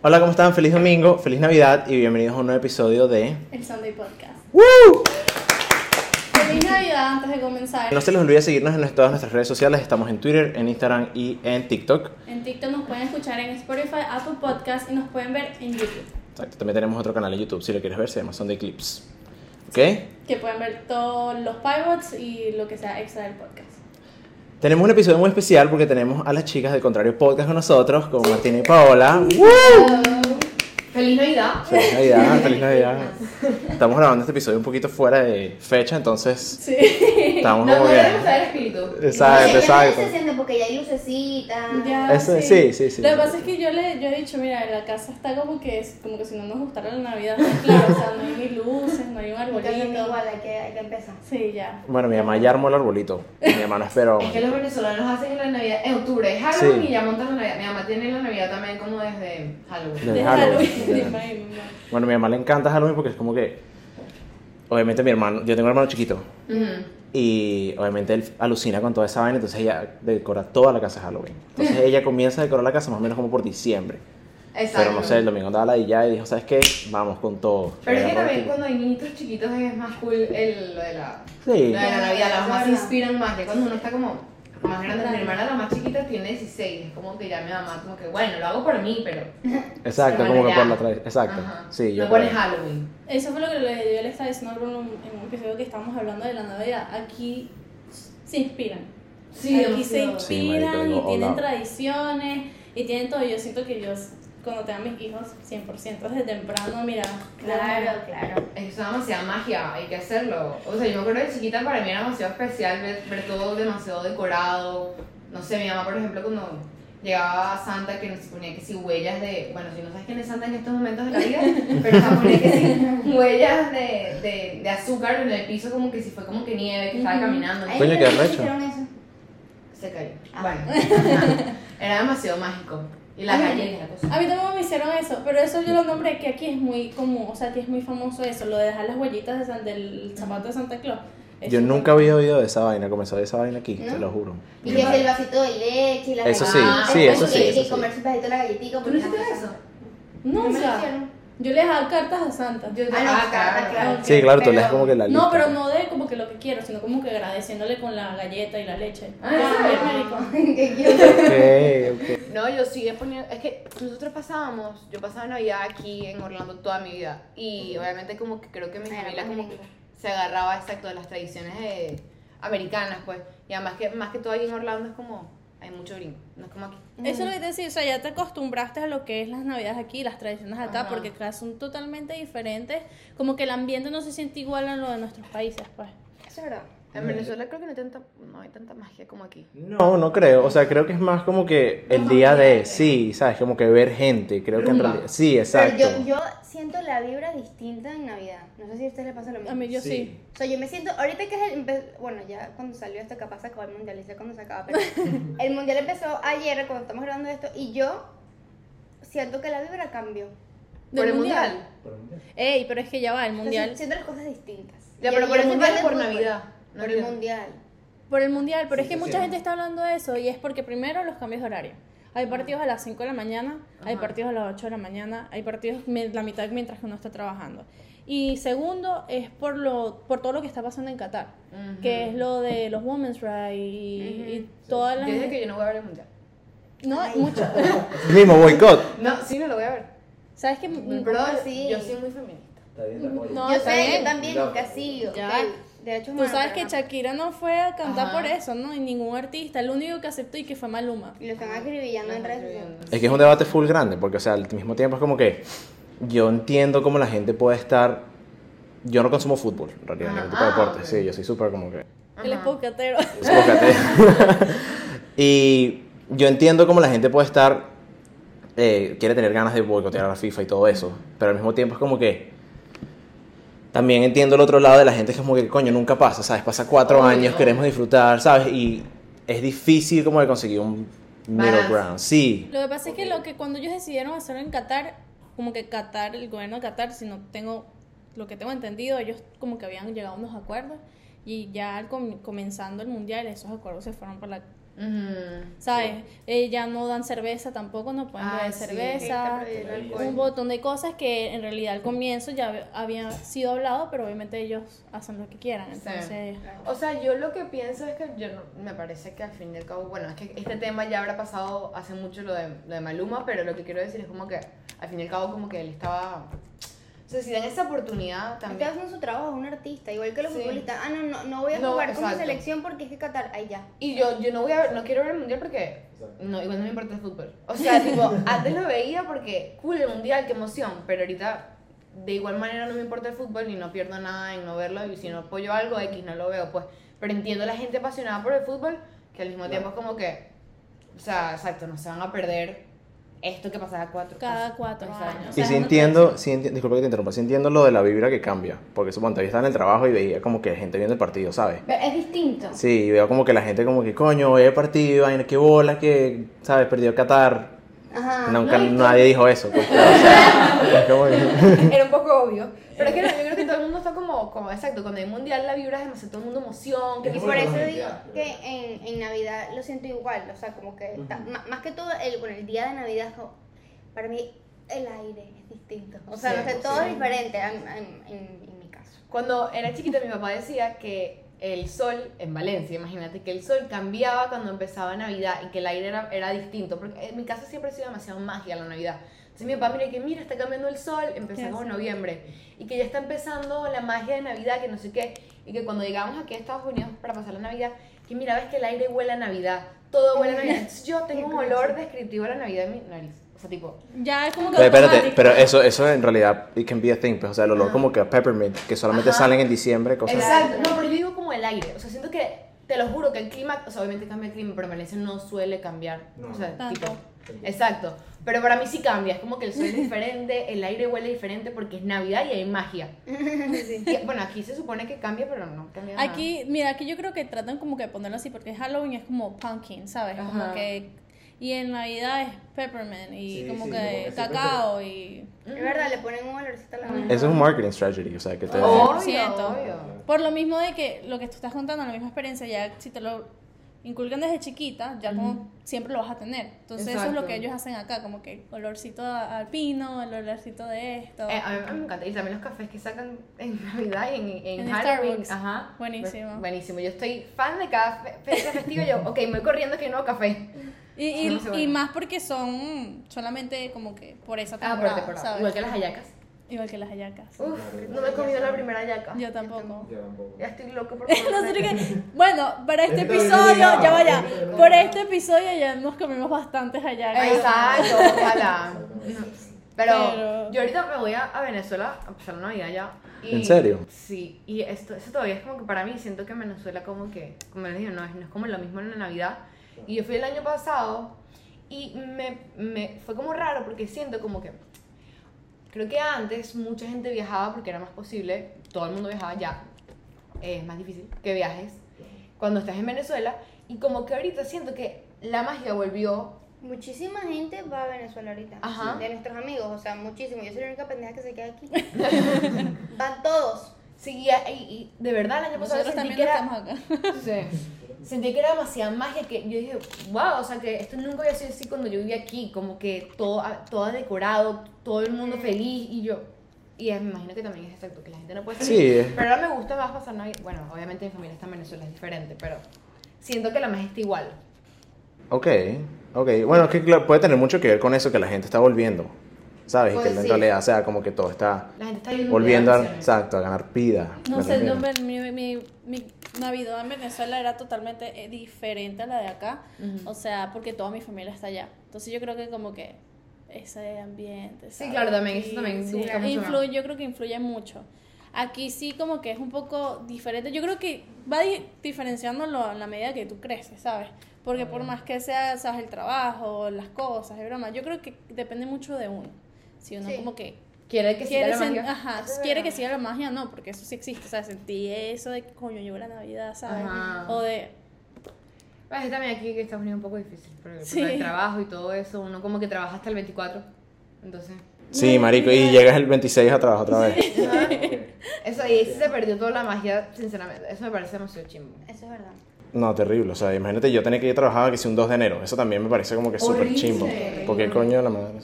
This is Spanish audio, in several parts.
Hola, ¿cómo están? Feliz domingo, feliz Navidad y bienvenidos a un nuevo episodio de... El Sunday Podcast. ¡Woo! Feliz Navidad antes de comenzar. No se les olvide seguirnos en todas nuestras redes sociales. Estamos en Twitter, en Instagram y en TikTok. En TikTok nos pueden escuchar en Spotify, Apple Podcast y nos pueden ver en YouTube. Exacto. También tenemos otro canal en YouTube, si lo quieres ver, se llama Sunday Clips. ¿Ok? Que pueden ver todos los pivots y lo que sea extra del podcast. Tenemos un episodio muy especial porque tenemos a las chicas del Contrario Podcast con nosotros, con Martina y Paola. ¡Woo! Feliz Navidad. Feliz Navidad, feliz Navidad. Estamos grabando este episodio un poquito fuera de fecha, entonces Sí. estamos No como que... podemos saber espíritu. Exacto, Ya exacto. se siente porque ya hay lucecitas. Ya, Eso- sí, sí, sí. Lo que pasa es que yo le yo he dicho, mira, la casa está como que es como que si no nos gustara la Navidad, claro, o sea, no hay ni luces, no hay un arbolito. igual, hay que, hay que empezar. Sí, ya. Bueno, mi mamá ya armó el arbolito. Mi mamá no esperó. Es que los venezolanos hacen en la Navidad, en octubre es Halloween Sí. y ya montan la Navidad. Mi mamá tiene la Navidad también como desde Halloween. Desde De Halloween, Bueno, a mi mamá le encanta Halloween porque es como que. Obviamente, mi hermano. Yo tengo un hermano chiquito. Ujú. Y obviamente él alucina con toda esa vaina. Entonces ella decora toda la casa de Halloween. Entonces ella comienza a decorar la casa más o menos como por diciembre. Exacto. Pero no sé, el domingo andaba la y ya y dijo: ¿Sabes qué? Vamos con todo. Pero es que también cuando hay niñitos chiquitos es más cool el, lo de la, Sí. lo de la Navidad. Las Verdad. inspiran más que cuando uno está como más grande. Mi hermana, la más chiquita, tiene 16. Es como que ya mi mamá, como que bueno, lo hago por mí, pero. Exacto, como que ya. por la tradición. Exacto. Ajá. Sí, yo. No pones. Halloween. Eso fue lo que le- yo le estaba diciendo en un episodio que estábamos hablando de la Navidad. Aquí se inspiran. Sí, Aquí se. Sí, inspiran y tienen hola. tradiciones y tienen todo. Yo siento que yo, cuando tenga mis hijos, 100% desde temprano, mira. Claro, claro. Es demasiada magia, hay que hacerlo. O sea, yo me acuerdo de chiquita, para mí era demasiado especial ver, ver todo demasiado decorado. No sé, mi mamá, por ejemplo, cuando llegaba a Santa, que nos ponía que si huellas de. Bueno, si no sabes quién es Santa en estos momentos de la vida, pero nos ponía que si huellas de, de, de azúcar en el piso, como que si fue como que nieve, que estaba caminando. Ay, Coño, ¿no qué arrecho. hicieron eso? Se cayó. Ah. Bueno, era demasiado mágico. Y la cosa. A mí también me hicieron eso, pero eso yo lo nombré que aquí es muy común, o sea, aquí es muy famoso eso, lo de dejar las huellitas de San- del zapato de Santa Claus. Es Yo nunca había oído de esa vaina. Comenzó de esa vaina aquí, te ¿No? lo juro. Y que es el vasito de leche y la Eso sí, galleta. sí, eso sí, Y sí. comerse un pedacito de la galletita. ¿Tú no hiciste eso? No, o me lo sea, hicieron. Yo le dejaba cartas a Santa. Yo Ah, no, ah, claro, claro. Sí, claro, tú lees como que la lista. No, pero no de como que lo que quiero, sino como que agradeciéndole con la galleta y la leche. Ah, bien, ¿en marico. Que quiero- Ok, ok. No, yo sí he ponido. Es que nosotros pasábamos. Yo pasaba Navidad aquí en Orlando toda mi vida. Y obviamente, como que creo que mi familia como que se agarraba exacto de las tradiciones eh, americanas, pues. Y además, que más que todo ahí en Orlando es como. Hay mucho gringo. No es como aquí. Eso es lo que te decía, o sea, ya te acostumbraste a lo que es las navidades aquí, las tradiciones acá, Ajá. porque son totalmente diferentes, como que el ambiente no se siente igual a lo de nuestros países, pues. Eso es verdad. En Venezuela creo que no hay tanta, no hay tanta magia como aquí. No, no creo. O sea, creo que es más como que el día de. Sí, ¿sabes? Como que ver gente. Creo que en realidad. Sí, Pero exacto. yo, yo siento la vibra distinta en Navidad. No sé si a ustedes les pasa lo mismo. A mí yo sí. Sí. O sea, yo me siento, ahorita que es el, bueno, ya cuando salió esto, capaz se acabó el mundial, y sé cuándo se acaba, pero el mundial empezó ayer, cuando estamos grabando esto, y yo siento que la vibra cambió. ¿Por ¿Del el mundial? Ey, pero es que ya va, el O sea, mundial. siento las cosas distintas. Ya, pero por el mundial o por. Navidad. No por el mundial. Por el mundial, pero es Sí, que sí, mucha sí. gente está hablando de eso y es porque primero los cambios de horario. Hay partidos a las 5 de la mañana, hay Ajá. partidos a las 8 de la mañana, hay partidos la mitad mientras que uno está trabajando. Y segundo es por lo por todo lo que está pasando en Qatar, que es lo de los women's rights y, y todas Yo las dije que yo no voy a ver el mundial. no Ay. mucho. Mismo boicot. No, sí, no lo voy a ver. ¿Sabes qué? Pero sí. yo soy muy feminista. No, yo está sé, bien. yo también nunca sigo. Tú sabes que no. Shakira no fue a cantar Ajá. por eso, ¿no? Y ningún artista, el único que aceptó y que fue Maluma. Y lo están acribillando en redes sociales. Es que es un debate full grande, porque, o sea, al mismo tiempo es como que yo entiendo cómo la gente puede estar. Yo no consumo fútbol, en realidad, ningún tipo de Ah, deporte. ok. Sí, yo soy súper como que. Él es pocatero. Y yo entiendo cómo la gente puede estar. eh, quiere tener ganas de boicotear a la FIFA y todo eso, pero al mismo tiempo es como que. También entiendo el otro lado de la gente que es como que, coño, nunca pasa, ¿sabes? Pasa cuatro años, queremos disfrutar, ¿sabes? Y es difícil como de conseguir un middle ground. Sí. Lo que pasa es que lo que cuando ellos decidieron hacerlo en Qatar, como que Qatar, el gobierno de Qatar, si no tengo lo que tengo entendido, ellos como que habían llegado a unos acuerdos y ya al com- comenzando el mundial esos acuerdos se fueron por la ¿Sabes? Eh, ya no dan cerveza tampoco, no pueden Ah, beber sí. cerveza. Un montón de cosas que en realidad al comienzo ya hab- había sido hablado, pero obviamente ellos hacen lo que quieran. Sí. Entonces, O sea, yo lo que pienso es que yo no- me parece que al fin y al cabo, bueno, es que este tema ya habrá pasado hace mucho lo de, lo de Maluma, pero lo que quiero decir es como que al fin y al cabo como que él estaba... O sea, si dan esa oportunidad Está también... haciendo su trabajo, es un artista, igual que los Sí. futbolistas. Ah, no, no, no voy a No, jugar exacto. selección porque es que Qatar, ahí ya. Y yo, yo no voy a ver, no quiero ver el mundial porque no, igual no me importa el fútbol. O sea, tipo, antes lo veía porque cool el mundial, qué emoción, pero ahorita de igual manera no me importa el fútbol y no pierdo nada en no verlo y si no apoyo algo X no lo veo, pues. Pero entiendo a la gente apasionada por el fútbol que al mismo tiempo es como que, o sea, exacto, no se van a perder esto que pasaba cuatro cada cuatro años. O Y una entiendo, sí enti- disculpa que te interrumpa, sí entiendo lo de la vibra que cambia. Porque suponte, yo estaba en el trabajo y veía como que gente viendo el partido, ¿sabes? Pero es distinto. Sí, y veo como que la gente como que, coño, ve el partido, vaina, qué bola, que, ¿sabes? Perdió Qatar. Ajá. Nunca No, nadie dijo eso. pues, pero, o sea, Era un poco obvio. Pero es que no, yo creo que todo el mundo está como, como exacto, cuando hay mundial la vibra es demasiado, todo el mundo emoción. Que Y por eso digo que en, en Navidad lo siento igual, o sea, como que ta- ma- más que todo, el, bueno, el día de Navidad, para mí el aire es distinto. O sea, Sí, no sé, todo sí. es diferente en, en- en- en mi caso. Cuando era chiquita mi papá decía que el sol en Valencia, imagínate que el sol cambiaba cuando empezaba Navidad y que el aire era, era distinto, porque en mi casa siempre ha sido demasiado magia la Navidad. Entonces mi papá mira que mira, está cambiando el sol, empezamos en noviembre y que ya está empezando la magia de Navidad, que no sé qué, y que cuando llegamos aquí a Estados Unidos para pasar la Navidad, que mira, ves que el aire huele a Navidad, todo huele a Navidad. Entonces yo tengo un olor descriptivo a la Navidad en mi nariz. O sea, tipo, Ya es como que Pero espérate, pero eso, eso en realidad, it can be a thing, pues, o sea, el olor como que a peppermint, que solamente Ajá. salen en diciembre, cosas Exacto, no, pero yo digo como el aire. O sea, siento que, te lo juro, que el clima, o sea, obviamente cambia el clima, pero en Valencia no suele cambiar. o sea, Tanto. tipo. Exacto. Pero para mí sí cambia. Es como que el sol es diferente, el aire huele diferente porque es Navidad y hay magia. Y, bueno, aquí se supone que cambia, pero no cambia nada. Aquí, mira, aquí yo creo que tratan como que de ponerlo así, porque Halloween es como pumpkin, ¿sabes? Ajá. Como que... Y en Navidad es peppermint y Sí, como sí, que como cacao y... Es verdad, le ponen un olorcito a la mano. Eso es un marketing strategy, o sea, que te... Obvio, 100%. obvio. Por lo mismo de que lo que tú estás contando, la misma experiencia, ya si te lo inculcan desde chiquita, ya como siempre lo vas a tener. Entonces eso es lo que ellos hacen acá, como que olorcito a- al pino, el olorcito de esto. Eh, a mí me encanta. Y también los cafés que sacan en Navidad y en, en, En Halloween. Ajá. Buenísimo. Buenísimo. Yo estoy fan de cada fe- fecha festiva. Yo, ok, me voy corriendo que hay nuevo café. y, y, no sé, bueno. y más porque son solamente como que por esa Ah, por temporada, temporada. ¿sabes? Igual que las hallacas. Igual que las hallacas. Uf, no me he comido la primera hallaca. Yo tampoco. Yo tampoco. Ya estoy loco por No sé comerme. qué- Bueno, para este que episodio, ya vaya. Por este episodio ya nos comimos bastantes hallacas. Exacto, ojalá. Pero, Pero- yo ahorita me voy a, a Venezuela a pasar la Navidad ya. y- ¿En serio? Sí, y esto, eso todavía es como que para mí siento que en Venezuela como que, como les digo, no es, no es como lo mismo en la Navidad. Y yo fui el año pasado y me, me fue como raro porque siento como que, creo que antes mucha gente viajaba porque era más posible, todo el mundo viajaba ya, es más difícil que viajes cuando estás en Venezuela y como que ahorita siento que la magia volvió Muchísima gente va a Venezuela ahorita. Ajá. De nuestros amigos, o sea, muchísimo. Yo soy la única pendeja que se queda aquí. Van todos. Sí, y, y de verdad el año pasado Nosotros sentí también que no era, estamos acá. sí, sentí que era demasiada magia que yo dije, wow, o sea que esto nunca había sido así cuando yo vivía aquí, como que todo, todo decorado, todo el mundo feliz y yo, y me imagino que también es exacto, que la gente no puede salir. Sí, es- Pero ahora me gusta más pasar Navidad, bueno, obviamente mi familia está en Venezuela, es diferente, pero siento que la magia está igual. Ok, ok. Bueno, es que claro, puede tener mucho que ver con eso que la gente está volviendo, ¿sabes? y Pues que en sí. realidad, o sea, como que todo está La gente está yendo volviendo a, exacto, a ganar vida. No sé, no, mi, mi, mi, Navidad en Venezuela era totalmente eh, diferente a la de acá. O sea, porque toda mi familia está allá. Entonces yo creo que como que ese ambiente. Sí, claro, también, eso Aquí, también sí, gusta mucho influye, Yo creo que influye mucho. Aquí sí como que es un poco diferente. Yo creo que va di- diferenciándolo en la medida que tú creces, ¿sabes? Porque por más que sea, sabes, el trabajo, las cosas, y broma, yo creo que depende mucho de uno. Si uno Sí. como que Quiere que siga quiere, la sen- magia. ajá, quiere que siga la magia, no, porque eso sí existe, o sea, sentí eso de que coño llegó la Navidad, ¿sabes? Ajá. O de, Pues también aquí que Estados Unidos es un poco difícil, porque, Sí. el trabajo y todo eso, uno como que trabaja hasta el 24, entonces... Sí, marico, y llegas el 26 a trabajar otra vez. Eso ahí sí se perdió toda la magia, sinceramente, eso me parece demasiado chimbo. Eso es verdad. No, terrible. O sea, imagínate yo tener que ir a trabajar que si un 2 de enero. Eso también me parece como que súper chimbo. Porque coño de la madre.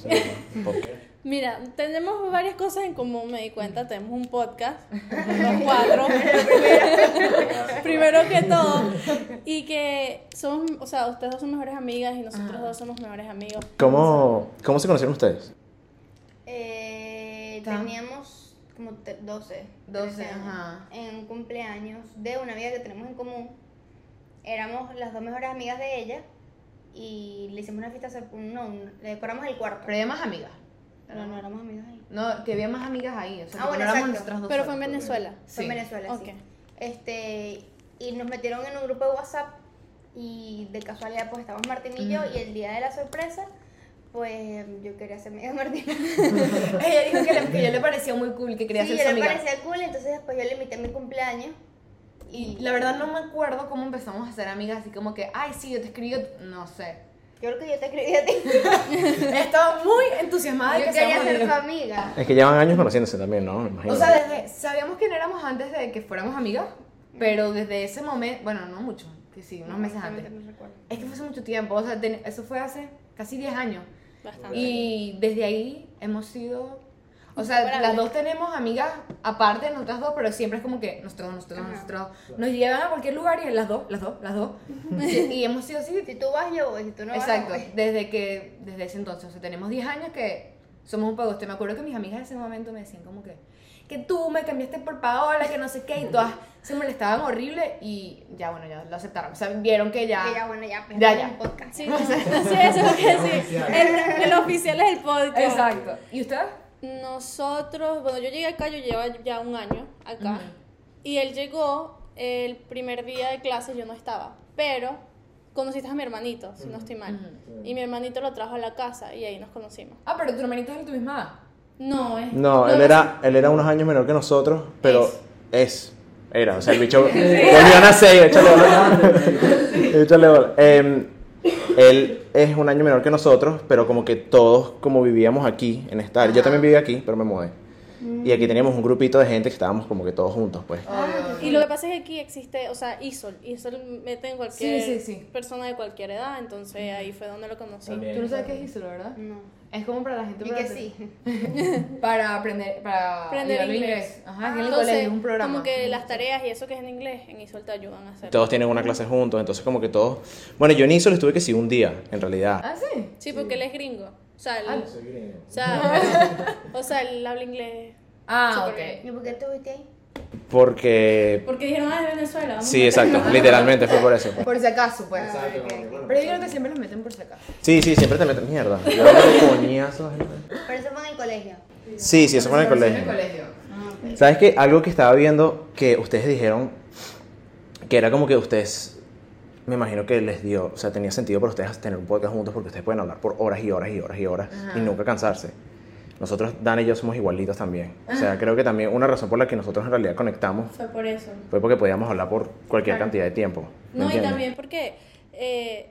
¿Por qué? Mira, tenemos varias cosas en común, me di cuenta. Tenemos un podcast, los cuatro. Primero que todo. Y que somos, o sea, ustedes dos son mejores amigas y nosotros dos somos mejores amigos. ¿Cómo, ¿Cómo se conocieron ustedes? Eh, teníamos como te- 12. 12, 13 años, ajá. En un cumpleaños de una amiga que tenemos en común. Éramos las dos mejores amigas de ella. Y le hicimos una fiesta, no, le decoramos el cuarto. Pero había más amigas. Pero no éramos amigas ahí. No, que había más amigas ahí. O sea, Ah, que bueno, no éramos nosotras dos. Pero fue en solas. Venezuela. Fue en Sí. Venezuela, Ok. sí. Este, y nos metieron en un grupo de WhatsApp y de casualidad pues estábamos Martín y yo y el día de la sorpresa pues yo quería ser amiga de Martín. Ella dijo que, le, que yo le parecía muy cool, que quería sí, ser yo su le amiga. parecía cool, entonces después yo le invité a mi cumpleaños Y la verdad no me acuerdo cómo empezamos a ser amigas, así como que, ay, sí, yo te escribí, yo- no sé. Yo creo que yo te escribí a ti. Estaba muy entusiasmada de yo que quería seamos ser tu amigas. amiga. Es que llevan años conociéndose también, ¿no? Me imagino. O sea, desde, sabíamos quién éramos antes de que fuéramos amigas, pero desde ese momento, bueno, no mucho, que sí, unos meses antes. No recuerdo. Es que fue hace mucho tiempo, o sea, ten- eso fue hace casi 10 años. Bastante. Y desde ahí hemos sido. O sea, las dos tenemos amigas aparte de nosotras dos, pero siempre es como que nosotros, nosotros, Ajá. nosotros. Nos llevan a cualquier lugar y las dos, las dos, las dos. Sí, y hemos sido así. Si tú vas, yo voy, si tú no vas, Exacto, desde que, desde ese entonces, o sea, tenemos 10 años que somos un poco, me acuerdo que mis amigas en ese momento me decían como que, que tú me cambiaste por Paola, que no sé qué, y todas se molestaban horrible y ya, bueno, ya lo aceptaron, o sea, vieron que ya, Que ya, bueno, ya, pues, Ya, ya. un podcast. Sí, sí, eso es lo que sí. El, el oficial es el podcast. exacto, ¿y ustedes? Nosotros, bueno, yo llegué acá, yo llevaba ya un año acá. Y él llegó el primer día de clase, yo no estaba. Pero conociste a mi hermanito, si no estoy mal. Y mi hermanito lo trajo a la casa y ahí nos conocimos. Ah, pero tu hermanita es de tu misma edad. No, es. No, él era, él era unos años menor que nosotros, pero Es. es. Era, o sea, el bicho volvió a nacer, échale bola. échale bola. Em, él es un año menor que nosotros, pero como que todos, como vivíamos aquí en esta área. Yo también vivía aquí, pero me mudé. Y aquí teníamos un grupito de gente que estábamos como que todos juntos, pues. Y lo que pasa es que aquí existe, o sea, ISOL. ISOL mete en cualquier Sí, sí, sí. persona de cualquier edad, entonces ahí fue donde lo conocí. Tú no sabes qué es ISOL, ¿verdad? No. Es como para la gente Y para, que sí. para aprender, para Aprender inglés. Ajá, en el Entonces, colegio, es un programa. como que las tareas y eso que es en inglés, en ISOL te ayudan a hacer. Todos tienen una clase juntos, entonces como que todos... Bueno, yo en ISOL estuve que sí un día, en realidad. Ah, sí. Sí, porque él es gringo. O sea, él, Ah, o sea, o sea, él habla inglés. Ah, ok. ¿Y por qué estuviste ahí? Porque... Porque dijeron, ah, de Venezuela. vamos Sí, exacto, literalmente fue por eso. pues. Por si acaso, pues. Exacto. Pero yo creo que siempre los meten por si acaso. Sí, sí, siempre te meten mierda. Pero eso fue en el colegio. Sí, sí, eso fue en el colegio. En el colegio. Ah. ¿Sabes qué? Algo que estaba viendo que ustedes dijeron que era como que ustedes, me imagino que les dio, o sea, tenía sentido para ustedes tener un podcast juntos porque ustedes pueden hablar por horas y horas y horas y horas Ajá. y nunca cansarse. Nosotros, Dan y yo, somos igualitos también. O sea, creo que también una razón por la que nosotros en realidad conectamos Fue por eso. fue porque podíamos hablar por cualquier Claro. cantidad de tiempo. ¿me No, y también porque, eh,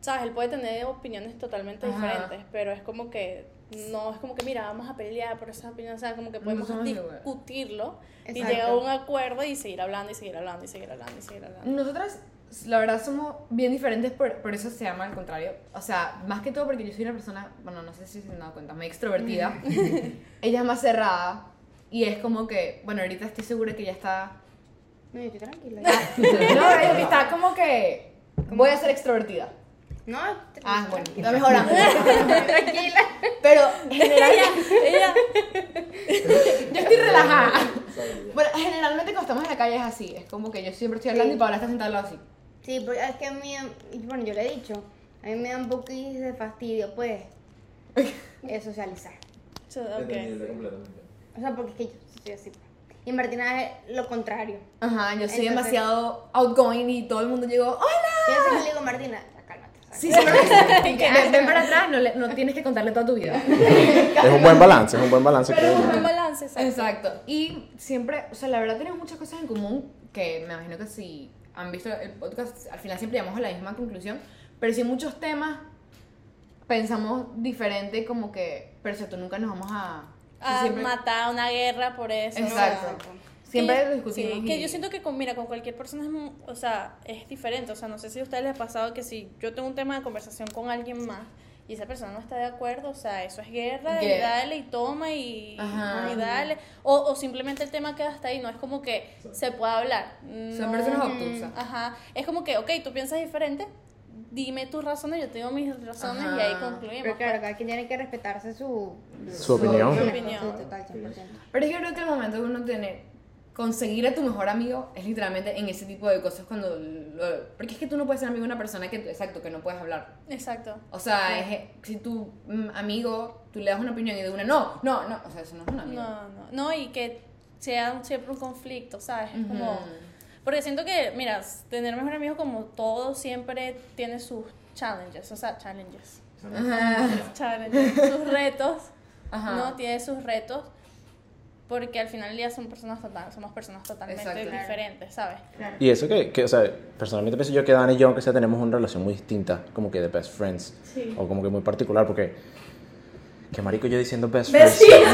sabes, él puede tener opiniones totalmente Ajá. diferentes, pero es como que, no es como que, mira, vamos a pelear por esas opiniones, o sea, como que podemos discutirlo y llegar a un acuerdo y seguir hablando y seguir hablando y seguir hablando y seguir hablando. Nosotras, la verdad, somos bien diferentes, por, por eso se llama al contrario. O sea, más que todo porque yo soy una persona, bueno, no sé si se han dado cuenta, muy extrovertida. Ella es más cerrada. Y es como que, bueno, ahorita estoy segura que ya está. No, yo estoy tranquila. No, es que está como que. Voy a ser extrovertida. No, Ah, bueno, está mejorando. tranquila. Pero generalmente. Ella, Yo estoy relajada. Bueno, generalmente cuando estamos en la calle es así. Es como que yo siempre estoy hablando Sí. y Paola está sentada así. Sí, porque es que a mí, bueno, yo le he dicho, a mí me da un poquito de fastidio, pues, eh, socializar. So, ok. O sea, porque es que yo soy así. pues. Y Martina es lo contrario. Ajá, yo soy Entonces- demasiado outgoing y todo el mundo llegó, ¡Hola! Yo siempre le digo, Martina, cálmate. ¿sabes? Sí, me dicen, ven, ven para atrás, no, le- no tienes que contarle toda tu vida. Es un buen balance, es un buen balance. Pero es un buen balance, ¿sabes? Exacto. Y siempre, o sea, la verdad tenemos muchas cosas en común que me imagino que si han visto el podcast, al final siempre llegamos a la misma conclusión, pero si en muchos temas pensamos diferente, como que, pero si tú nunca nos vamos a... A siempre- matar una guerra por eso. Exacto. Siempre que- lo discutimos. Sí, que y- yo siento que con, mira, con cualquier persona es, o sea, es diferente. O sea, no sé si a ustedes les ha pasado que si yo tengo un tema de conversación con alguien más y esa persona no está de acuerdo, o sea, eso es guerra y dale y toma y, Ajá. y dale. O, o simplemente el tema queda hasta ahí, no es como que se pueda hablar. Son personas obtusas. Ajá, es como que, ok, tú piensas diferente, dime tus razones, yo tengo mis razones y ahí concluimos. Pero claro, pues. cada quien tiene que respetarse su, Su opinión. Su opinión. Sí, total, 100%. Pero es que creo que el momento de uno tener conseguir a tu mejor amigo es literalmente en ese tipo de cosas cuando lo- porque es que tú no puedes ser amigo de una persona que exacto que no puedes hablar Exacto. o sea es, si tu mm, amigo tú le das una opinión y de una no no no o sea eso no es un amigo No, no, no, y que sea siempre un conflicto, ¿sabes? Es como... Ujú. Porque siento que, mira, tener mejor amigo como todo siempre tiene sus challenges, o sea, challenges. Ajá. challenges, sus retos, Ajá. ¿no? Tiene sus retos, porque al final del día son personas total, somos personas totalmente Exacto. diferentes, ¿sabes? Y eso que, que, o sea, personalmente pienso yo que Dan y yo, aunque sea, tenemos una relación muy distinta, como que de best friends. Sí. O como que muy particular, porque. Que marico yo diciendo best, Best friends.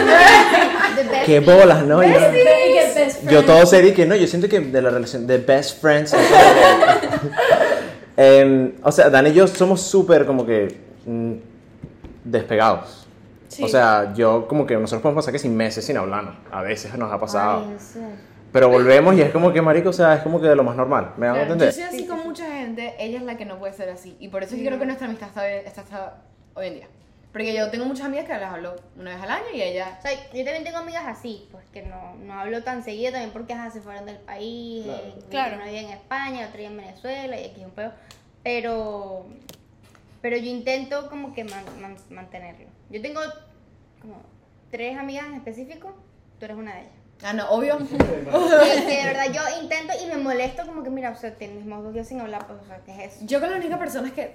Qué bolas, ¿no? Yo, best yo todo serio que no, yo siento que de la relación de best friends. Em, o sea, Dan y yo somos súper como que. mm, despegados. Sí. O sea, yo como que nosotros podemos pasar que sin meses sin hablarnos. A veces nos ha pasado. Ay. Pero volvemos y es como que, marico, o sea, es como que de lo más normal. ¿Me hago Claro, entender? yo soy así con mucha gente ella es la que no puede ser así y por eso es que creo que nuestra amistad está, está, está hoy en día porque yo tengo muchas amigas que las hablo una vez al año y ella O sea, yo también tengo amigas así, pues que no, no hablo tan seguido también porque ajá, se fueron del país, eh, Claro. una vive en España, otra en Venezuela y aquí un pedo. Pero, pero yo intento como que man- man- mantenerlo. Yo tengo como tres amigas en específico, tú eres una de ellas. ah no obvio Que, que de verdad yo intento y me molesto como que mira, o sea, tenemos dos días sin hablar, pues, o sea, ¿qué es eso? Yo con la única persona que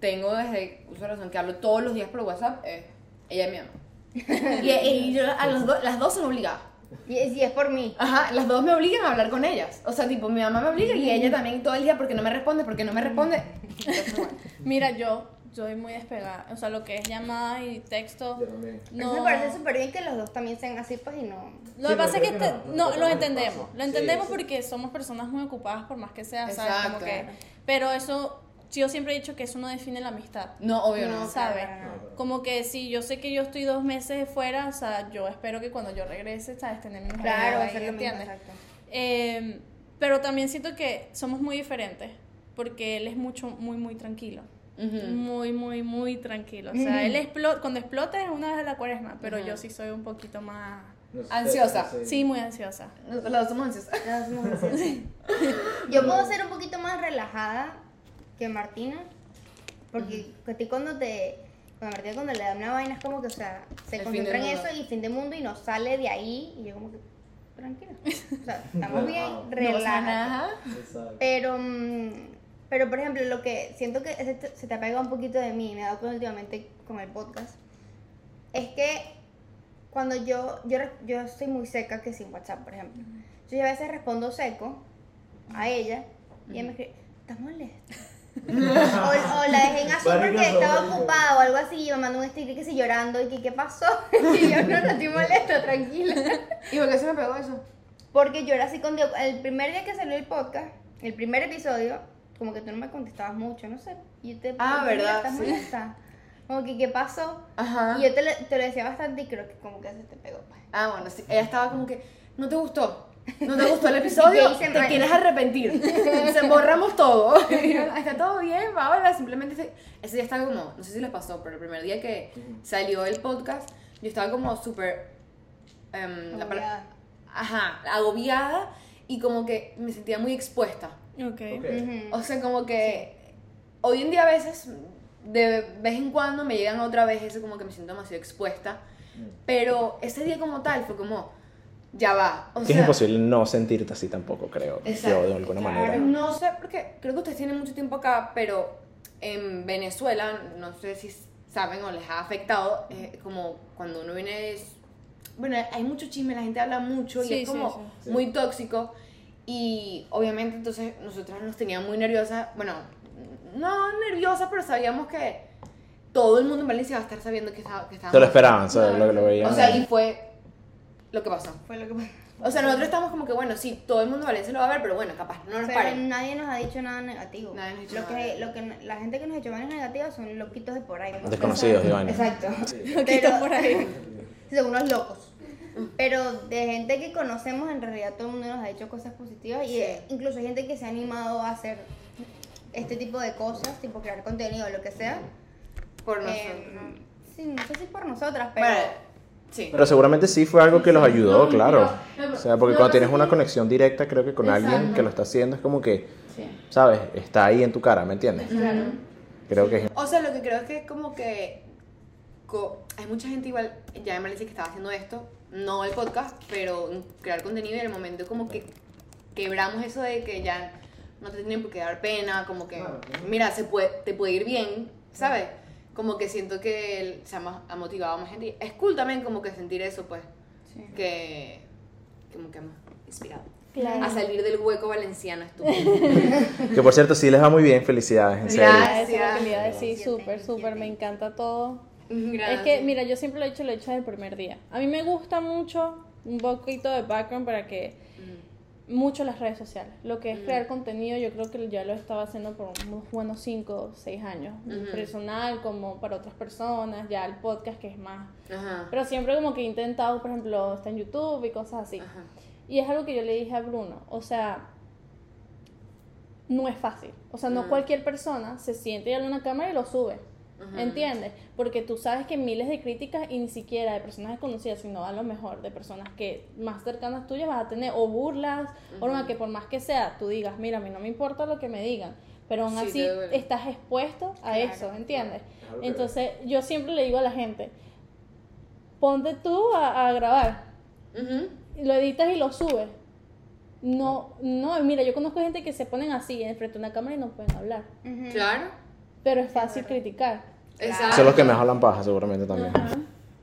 tengo desde uso de razón que hablo todos los días por WhatsApp es ella es mi mamá. Y, y yo a los dos- las dos son obligadas. Y si es por mí. Ajá, las dos me obligan a hablar con ellas. O sea, tipo, mi mamá me obliga y ella también todo el día porque no me responde, porque no me responde. Entonces, bueno. Mira, yo soy muy despegada, o sea, lo que es llamada y texto, Eso no... me parece súper bien que los dos también sean así, pues, y no... Lo que Sí, pasa es que te- no, no, no lo entendemos. Lo entendemos sí. porque somos personas muy ocupadas por más que sea, ¿sabes? Como Exacto. que, pero eso, yo siempre he dicho que eso no define la amistad. No, obvio no. No, ¿sabes? claro, no, no. Como que si yo sé que yo estoy dos meses fuera, o sea, yo espero que cuando yo regrese, ¿sabes? Tener mi Claro, ahí, lo mismo, ¿entiendes? exacto. Eh, pero también siento que somos muy diferentes porque él es mucho, muy, muy tranquilo. Ujú. Muy, muy, muy tranquilo. O sea, él explota, cuando explota es una vez a la cuaresma, pero Ujú. yo sí soy un poquito más... Ansiosa. Sí, muy ansiosa. Las dos somos ansiosas. Yo puedo ser un poquito más relajada que Martina, porque a ti cuando te... Cuando Martina cuando le da una vaina es como que, o sea, se El concentra en eso y fin de mundo y no sale de ahí y yo como que, tranquila. O sea, estamos bien, Relajado. No. Pero, mm, pero por ejemplo, lo que siento que se te, apega un poquito de mí, me he dado cuenta últimamente con el podcast, es que cuando yo, yo, yo soy muy seca que sin WhatsApp, por ejemplo. Yo a veces respondo seco a ella y ella me escribe, ¿estás molesta? o, o la dejé en azul porque Marica, estaba ocupada o algo así y me mandó un sticker que si llorando y que qué pasó y yo no, no estoy molesta, tranquila. ¿Y por qué se me pegó eso? Porque yo era así con Dios. El primer día que salió el podcast, el primer episodio, como que tú no me contestabas mucho, no sé. Y yo te Ah, ¿por qué ¿verdad? ¿Estás Sí. molesta? Como que, ¿qué pasó? Ajá. Y yo te, lo- te lo decía bastante y creo que como que se te pegó. Pues. Ah, bueno, sí. Ella estaba como que, ¿no te gustó? ¿No te gustó el episodio? ¿Qué hice Te mal? quieres arrepentir. Se borramos todo. Está todo bien, Paola. Simplemente ese, ese día estaba como, no sé si les pasó, pero el primer día que salió el podcast, yo estaba como súper. palabra- Agobiada. ajá, agobiada y como que me sentía muy expuesta. Ok. Ok. Ujú. O sea, como que hoy en día a veces, de vez en cuando me llegan otra vez eso como que me siento demasiado expuesta. Pero ese día como tal fue como, ya va. O sea, es imposible no sentirte así tampoco, creo. Exacto. Yo, de alguna Claro. manera. No sé, porque creo que ustedes tienen mucho tiempo acá, pero en Venezuela, no sé si saben o les ha afectado, eh, como cuando uno viene es... Bueno, hay mucho chisme, la gente habla mucho y Sí, es como sí. Sí. muy tóxico. Y obviamente entonces nosotras nos teníamos muy nerviosas, bueno, no nerviosas, pero sabíamos que todo el mundo en Valencia va a estar sabiendo que, estaba, que estábamos... Te lo esperaban, ¿sabes? Lo, lo veían. O sea, y fue lo que pasó. Fue lo que pasó. O sea, nosotros estamos como que, bueno, sí, todo el mundo Valencia lo va a ver, pero bueno, capaz no nos Pero paren. nadie nos ha dicho nada negativo. Nadie nos ha dicho lo nada que, negativo. lo que la gente que nos ha hecho vainas negativas son loquitos de por ahí. ¿no? Desconocidos, Iván. Exacto. Loquitos por ahí. Son unos locos. Pero de gente que conocemos, en realidad todo el mundo nos ha dicho cosas positivas. Y Sí. eh, incluso hay gente que se ha animado a hacer este tipo de cosas, tipo crear contenido o lo que sea. Por Eh, nosotros. sí, no sé si por nosotras, pero. Bueno, sí. Pero seguramente sí fue algo que los ayudó, No, claro. no, no, O sea, porque no, cuando tienes sí. una conexión directa, creo que con alguien que lo está haciendo, es como que, Sí. ¿sabes? Está ahí en tu cara, ¿me entiendes? Claro. Creo que es... O sea, lo que creo es que como que co- hay mucha gente igual, ya en Valencia que estaba haciendo esto, no el podcast, pero crear contenido y en el momento como que quebramos eso de que ya no te tienen por qué dar pena, como que, mira, se puede, te puede ir bien, ¿sabes? Como que siento que se ha, ha motivado a más gente. Es cool también como que sentir eso, pues, Sí. que como que ha inspirado. Claro. A salir del hueco valenciano estúpido. Que por cierto, sí les va muy bien, felicidades, en serio. Gracias. Eso es lo que le iba a decir, Gracias. súper, súper, me encanta todo. Gracias. Es que, mira, yo siempre lo he hecho, lo he hecho desde el primer día. A mí me gusta mucho, un poquito de background para que, mucho las redes sociales. Lo que es crear contenido, yo creo que ya lo estaba haciendo por unos buenos 5 o 6 años. Personal, como para otras personas, ya el podcast que es más. Ajá. Pero siempre como que he intentado, por ejemplo, está en YouTube y cosas así. Ajá. Y es algo que yo le dije a Bruno, o sea, no es fácil. O sea, no Mm. cualquier persona se siente y abre una cámara y lo sube. ¿Entiendes? Porque tú sabes que miles de críticas y ni siquiera de personas desconocidas, sino a lo mejor de personas que más cercanas tuyas vas a tener o burlas, o no, que por más que sea, tú digas, mira, a mí no me importa lo que me digan, pero aún Sí, así estás expuesto a Claro. eso, ¿entiendes? Entonces yo siempre le digo a la gente, ponte tú a, a grabar, lo editas y lo subes. No, no, mira, yo conozco gente que se ponen así enfrente de una cámara y no pueden hablar. Claro. pero es fácil criticar. Exacto. Son los que mejor hablan paja, seguramente también.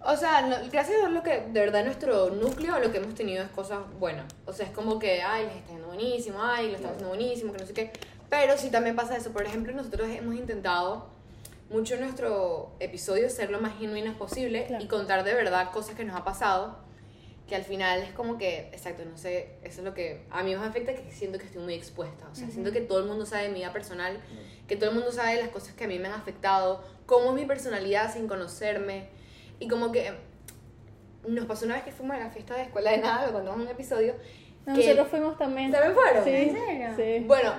O sea, no- gracias a Dios lo que de verdad nuestro núcleo lo que hemos tenido es cosas buenas. O sea, es como que, ay, les está yendo buenísimo, ay, lo estamos haciendo buenísimo, que no sé qué. Pero sí también pasa eso. Por ejemplo, nosotros hemos intentado mucho en nuestro episodio ser lo más genuinos posible Claro. y contar de verdad cosas que nos ha pasado. Que al final es como que, exacto, no sé, eso es lo que a mí me afecta, que siento que estoy muy expuesta. O sea, siento que todo el mundo sabe de mi vida personal, que todo el mundo sabe las cosas que a mí me han afectado, cómo es mi personalidad sin conocerme. Y como que nos pasó una vez que fuimos a la fiesta de escuela de nada, lo contamos en un episodio. que- Nosotros fuimos también. ¿También fueron? Sí, ¿En serio? Sí. Bueno,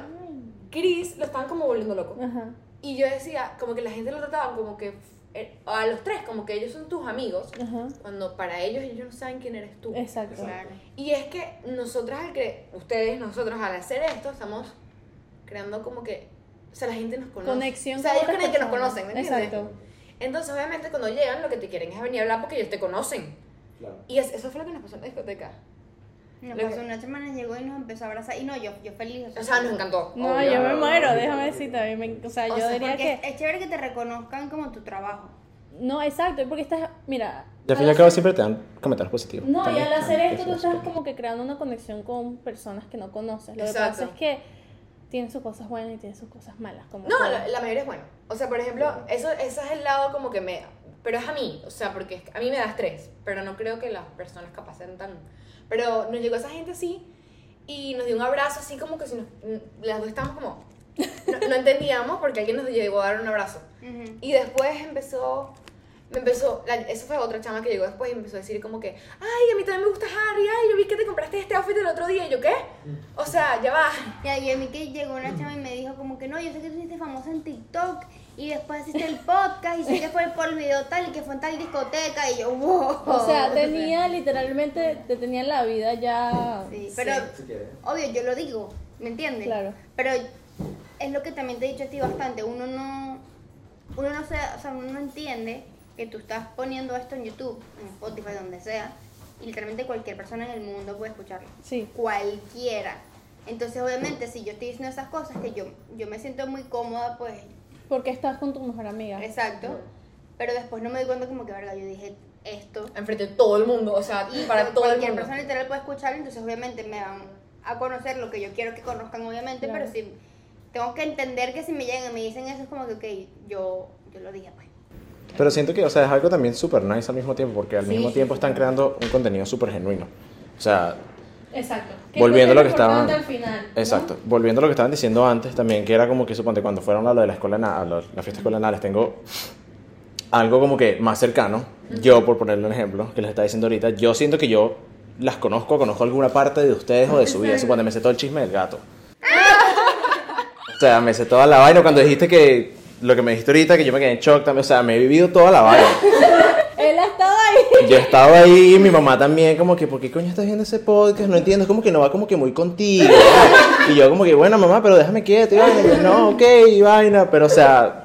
Chris lo estaban como volviendo loco. Ajá. Y yo decía, como que la gente lo trataba como que, eh, a los tres, como que ellos son tus amigos, Ajá. cuando para ellos ellos no saben quién eres tú. Exacto. Claro. Y es que nosotras, al que ustedes, nosotros al hacer esto, estamos creando como que, o sea, la gente nos conoce. Conexión O sea, ellos creen que nos conocen, ¿me entiendes? Exacto. Entonces, obviamente, cuando llegan, lo que te quieren es venir a hablar porque ellos te conocen. Y es- eso fue lo que nos pasó en la discoteca. Nos pasó que- una semana, llegó y nos empezó a abrazar. Y no, yo, yo feliz. O sea, nos encantó. No, obvio. yo me muero, déjame decirte. a mí me- o sea, O yo sea, diría que. es chévere que te reconozcan como tu trabajo. No, exacto, porque estás. Mira. Y al fin y al cabo siempre te dan comentarios positivos. No, y también. al hacer esto tú estás como que creando una conexión con personas que no conoces. Lo que Exacto. pasa es que tiene sus cosas buenas y tiene sus cosas malas. Como No, la, la mayoría es bueno. O sea, por ejemplo, eso, eso es el lado como que me... Pero es a mí, o sea, porque a mí me da estrés, pero no creo que las personas capaz sean tan... Pero nos llegó esa gente así y nos dio un abrazo así como que si nos... Las dos estábamos como... No, no entendíamos porque alguien nos llegó a dar un abrazo. Ujú. Y después empezó, me empezó, la, eso fue otra chama que llegó después y empezó a decir como que, ay, a mí también me gusta Harry, ay, yo vi que te compraste este outfit el otro día, y yo, ¿qué? O sea, ya va. Ya, y a mí que llegó una chama y me dijo como que no, yo sé que tú hiciste famosa en TikTok y después hiciste el podcast y sé que fue por el video tal y que fue en tal discoteca y yo, wow. O sea, tenía literalmente, te tenía la vida ya. Sí, pero obvio, yo lo digo, ¿me entiendes? Claro. Pero es lo que también te he dicho a ti bastante, uno no, uno no se, o sea, uno no entiende que tú estás poniendo esto en YouTube, en Spotify, donde sea, y literalmente cualquier persona en el mundo puede escucharlo. Sí. Cualquiera. Entonces, obviamente, si yo estoy diciendo esas cosas, que yo, yo me siento muy cómoda, pues, Porque estás con tu mejor amiga. exacto. Pero después no me doy cuenta como que, verga, yo dije esto. Enfrente de todo el mundo, o sea, Y para todo el cualquier mundo. persona literal puede escucharlo, entonces obviamente me van a conocer lo que yo quiero que conozcan, obviamente, Claro. pero si tengo que entender que si me llegan y me dicen eso es como que, ok, yo, yo lo dije, pues. Pero siento que, o sea, es algo también súper nice al mismo tiempo, porque al Sí, mismo sí, tiempo sí. están creando un contenido súper genuino. O sea, Exacto. ¿Qué Volviendo a lo que estaban- al final? ¿no? Exacto. Volviendo a lo que estaban diciendo antes, también que era como que suponte cuando fueron a lo de la escuela, a lo- la fiesta escuela les tengo algo como que más cercano. Yo, por ponerle un ejemplo, que les estaba diciendo ahorita, yo siento que yo las conozco, conozco alguna parte de ustedes o de su vida. Suponte, me sé todo el chisme del gato. O sea, me sé toda la vaina. Cuando dijiste que lo que me dijiste ahorita, que yo me quedé en shock también, o sea, me he vivido toda la vaina. Él ha estado ahí. Yo estaba ahí y mi mamá también, como que, ¿por qué coño estás viendo ese podcast? No entiendo, es como que no va como que muy contigo. Y yo, como que, bueno, mamá, pero déjame quieto. Y vaina. Y yo, no, ok, y vaina. Pero, o sea,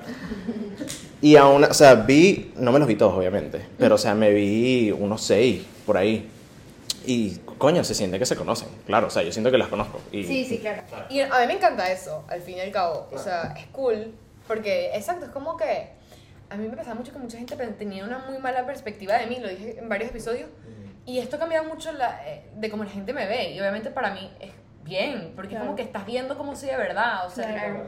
y aún, o sea, vi, no me los vi todos, obviamente, pero, o sea, me vi unos seis por ahí. Y, coño, se siente que se conocen, claro, o sea, yo siento que las conozco. Y, Sí, sí, claro. Y a mí me encanta eso, al fin y al cabo. O sea, es cool. Porque, exacto, es como que. A mí me pasaba mucho que mucha gente tenía una muy mala perspectiva de mí, lo dije en varios episodios. Y esto ha cambiado mucho la, eh, de cómo la gente me ve. Y obviamente para mí es bien, porque es Claro. como que estás viendo cómo soy de verdad. O sea, Claro.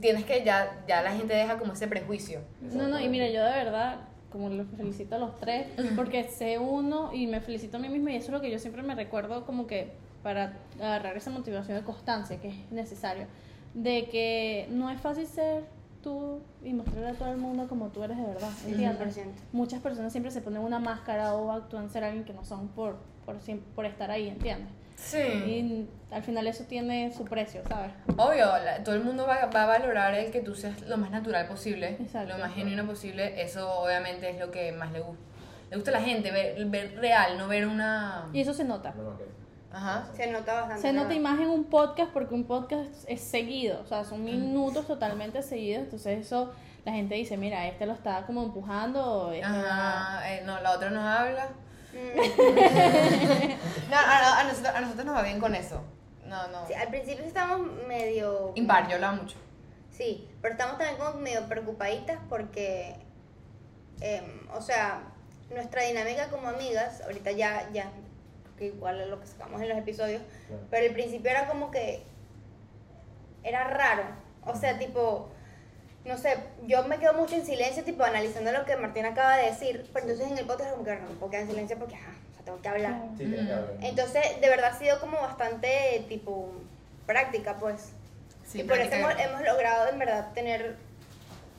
tienes que ya, ya la gente deja como ese prejuicio. No, no, y mira, yo de verdad, como los felicito a los tres, porque sé uno y me felicito a mí misma y eso es lo que yo siempre me recuerdo como que para agarrar esa motivación de constancia que es necesario, de que no es fácil ser tú y mostrarle a todo el mundo como tú eres de verdad, ¿entiendes? 100%. Muchas personas siempre se ponen una máscara o actúan ser alguien que no son por, por, por estar ahí, ¿entiendes? Sí. Y al final eso tiene su precio, ¿sabes? Obvio, la- todo el mundo va, va a valorar el que tú seas lo más natural posible, Exacto. lo más genuino posible. Eso obviamente es lo que más le gusta. Le gusta a la gente, ver, ver real, no ver una... Y eso se nota. Ajá. Se nota bastante. Se nota ¿no? más en un podcast porque un podcast es seguido, o sea, son minutos totalmente seguidos, entonces eso la gente dice, mira, este lo está como empujando, este Ajá, eh, no, la otra nos habla. Mm. No, a, a nosotros, a nosotros nos va bien con eso. No, no. Sí, al principio estamos medio... Impar, yo hablaba mucho. Sí, pero estamos también como medio preocupaditas porque, em, o sea, nuestra dinámica como amigas, ahorita ya, ya, que igual es lo que sacamos en los episodios, pero al principio era como que era raro, o sea, tipo, no sé, yo me quedo mucho en silencio, tipo, analizando lo que Martina acaba de decir, pero entonces en el podcast como que no puedo quedar en silencio porque, ajá, o sea, tengo que hablar. Entonces, de verdad ha sido como bastante, tipo, práctica, pues. Sí, y por eso hemos, hemos logrado en verdad tener,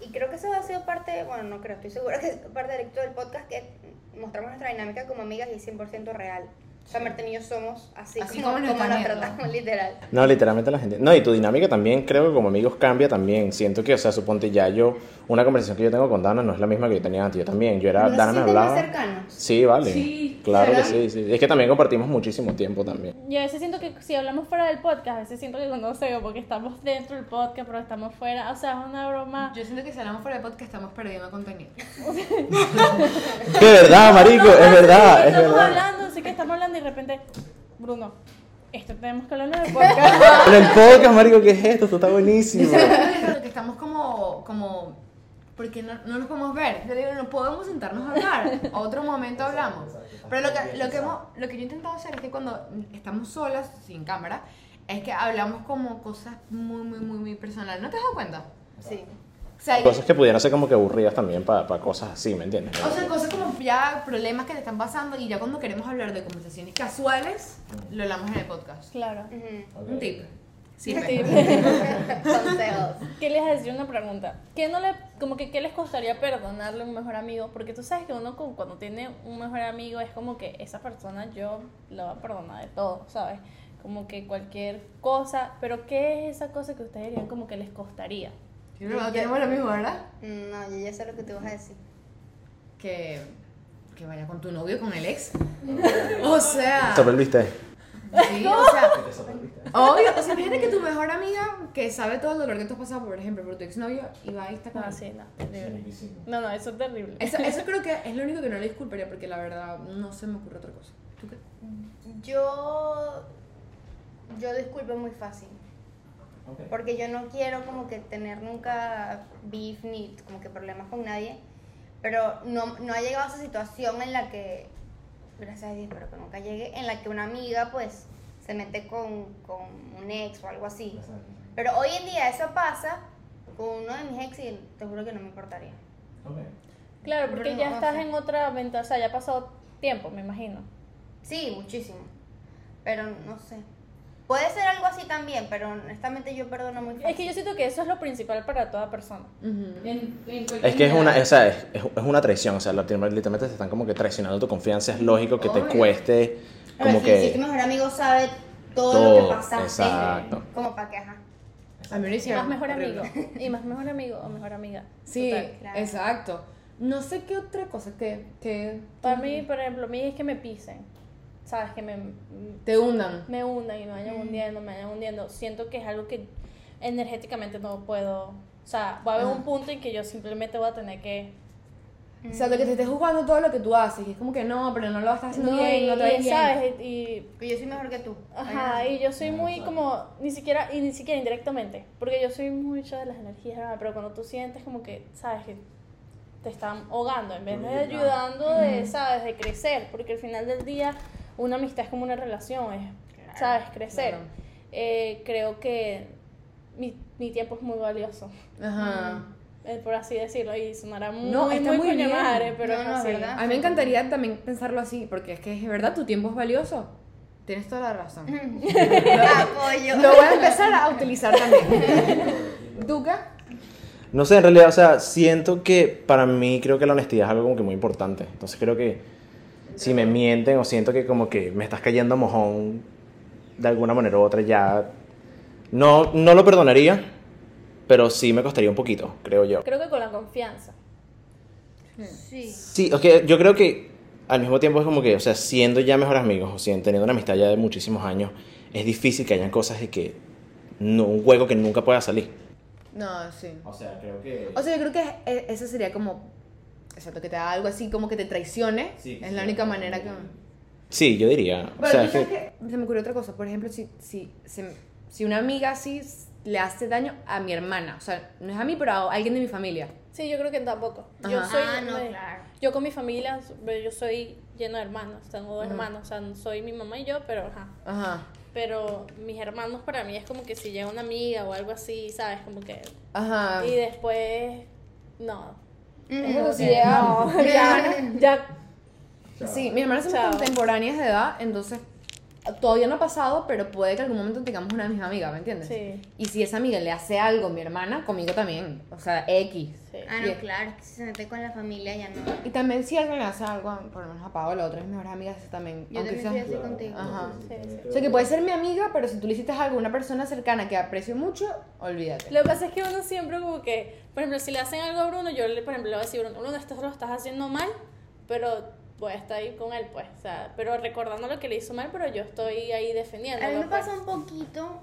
y creo que eso ha sido parte, bueno, no creo, estoy segura que es parte éxito del podcast, que mostramos nuestra dinámica como amigas y es 100% real. O sea, Martín y yo somos así, Así como, como nos tratamos, literal. No, literalmente la gente. No, y tu dinámica también, creo que como amigos cambia también. Siento que, o sea, suponte ya yo, una conversación que yo tengo con Dana no es la misma que yo tenía antes. Yo también, yo era, ¿No se Dana me sienten más hablaba. cercanos? Sí, vale. Sí, claro que sí, sí. Es que también compartimos muchísimo tiempo también. Y a veces siento que si hablamos fuera del podcast, a veces siento que no sé, porque estamos dentro del podcast, pero estamos fuera, o sea, es una broma. Yo siento que si hablamos fuera de podcast estamos perdiendo contenido. De verdad, marico, No, es verdad, es estamos verdad. hablando, sí que estamos hablando y de repente, Bruno, esto tenemos que hablar en el podcast. En el podcast, marico, ¿qué es esto? Esto está buenísimo. Que estamos como, como, porque no, no nos podemos ver. Yo digo, no podemos sentarnos a hablar. Otro momento hablamos. Pero lo que, lo que, hemos, lo que yo he intentado hacer es que cuando estamos solas, sin cámara, es que hablamos como cosas muy, muy, muy, muy personales. ¿No te has dado cuenta? Sí. O sea, Cosas que pudieran ser como que aburridas también para cosas así, ¿me entiendes? o sea, cosas como ya problemas que te están pasando y ya cuando queremos hablar de conversaciones casuales, lo hablamos en el podcast. Claro. Ujú. Un tip. Sí, Sí. Consejos. ¿Qué les decir una pregunta? ¿Qué no le, como que qué les costaría perdonarle a un mejor amigo? Porque tú sabes que uno como cuando tiene un mejor amigo es como que esa persona yo lo va a perdonar de todo, ¿sabes? Como que cualquier cosa, pero ¿qué es esa cosa que ustedes dirían como que les costaría? No, tenemos lo mismo, ¿verdad? Mm, No, yo ya sé lo que te vas a decir. Que, que vaya con tu novio, con el ex. O sea, ¿Te volviste? sí, o sea, obvio. O sea, imagínate que tu mejor amiga, que sabe todo el dolor que tú has pasado, por ejemplo, por tu exnovio, y va y está con No, sí, no, terrible. No, no, eso es terrible. Eso, eso creo que es lo único que no le disculparía, porque la verdad no se me ocurre otra cosa. ¿Tú qué? Yo. Yo disculpo muy fácil. Porque yo no quiero como que tener nunca beef ni como que problemas con nadie. Pero no, no ha llegado a esa situación en la que, gracias a Dios, pero que nunca llegue, en la que una amiga pues se mete con, con un ex o algo así. Pero hoy en día eso pasa con uno de mis ex y te juro que no me importaría. Claro, porque Pero ya no estás sé. en otra ventaja, o sea, ya ha pasado tiempo, me imagino. Sí, muchísimo. Pero no sé. Puede ser algo así también, pero honestamente yo perdono muy fácil. Es que yo siento que eso es lo principal para toda persona. Ujú. En- en Es que es una, cualquier o sea, es, es- es una traición, o sea, literalmente te están como que traicionando tu confianza, es lógico que te Obvio. cueste Pero como si, si que... tu mejor amigo sabe todo, lo Todo, que pasaste, exacto. como para que, ajá. A mí me lo Y hicieron. más mejor amigo. Y más mejor amigo o mejor amiga. Sí, Total. Claro. exacto. No sé qué otra cosa que, que Para mí, por ejemplo, a mí es que me pisen. ¿Sabes? Que me, te hundan. me hundan y me vayan hundiendo, me vayan hundiendo. Siento que es algo que energéticamente no puedo. O sea, va a haber Ajá. un punto en que yo simplemente voy a tener que. O sea, de que te estés jugando todo lo que tú haces. Y es como que no, pero no lo estás haciendo bien, no te ves y, bien. ¿sabes? Y, Que yo soy mejor que tú. Ajá, y yo soy muy como, ni siquiera, y ni siquiera indirectamente, porque yo soy mucho de las energías, ¿verdad? pero cuando tú sientes como que, sabes, que te están ahogando, en vez de ayudando, de, sabes, de crecer, porque al final del día una amistad es como una relación, es, sabes, crecer. claro. Eh, creo que mi, mi tiempo es muy valioso, Ajá. eh, por así decirlo, y sonará muy, No, está muy, muy bien. madre, pero No, no, es así. verdad. A mí me encantaría también pensarlo así, porque es que es verdad, tu tiempo es valioso. Tienes toda la razón. Apoyo. Lo voy a empezar a utilizar también. ¿Duca? No sé, en realidad, o sea, siento que para mí creo que la honestidad es algo como que muy importante. Entonces creo que si me mienten o siento que como que me estás cayendo mojón de alguna manera u otra, ya no, no lo perdonaría, pero sí me costaría un poquito, creo yo. Creo que con la confianza. Sí. Sí, ok, yo creo que al mismo tiempo es como que, o sea, siendo ya mejores amigos, o sea, teniendo una amistad ya de muchísimos años, es difícil que hayan cosas de que, no, un juego que nunca pueda salir. No, sí. O sea, creo que... O sea, yo creo que e- eso sería como. Exacto, que te haga algo así, como que te traicione. Sí, es sí. la única manera que. Sí, yo diría. O sea, que- que se me ocurrió otra cosa. Por ejemplo, si, si, si una amiga así le hace daño a mi hermana, o sea, no es a mí, pero a alguien de mi familia. Sí, yo creo que tampoco. Yo Ajá. soy, Ah, no, me- claro. yo con mi familia, yo soy lleno de hermanos, tengo dos Ajá. hermanos, o sea, soy mi mamá y yo, pero ajá. Ajá. Pero mis hermanos para mí es como que si llega una amiga o algo así, ¿sabes? Como que... Ajá. Y después, no. Es como ok. que, no, ya, ya, Sí, mis hermanas son Chao. contemporáneas de edad, entonces todavía no ha pasado, pero puede que algún momento tengamos una misma amiga, ¿me entiendes? Sí. Y si esa amiga le hace algo a mi hermana, conmigo también. O sea, X. sí. Ah, no, claro, si se mete con la familia ya no. Y también si alguien le hace algo, por lo menos a Paola, otra de mis mejores amigas, también. Yo aunque también sea- así contigo. Ajá. Sí, sí. O sea, que puede ser mi amiga, pero si tú le hiciste algo a una persona cercana que aprecio mucho, olvídate. Lo que pasa es que uno siempre como que, por ejemplo, si le hacen algo a Bruno, yo le, por ejemplo, le voy a decir, Bruno, Bruno, esto lo estás haciendo mal, pero voy a estar ahí con él, pues, o sea, pero recordando lo que le hizo mal, pero yo estoy ahí defendiendo. A mí me pasa un poquito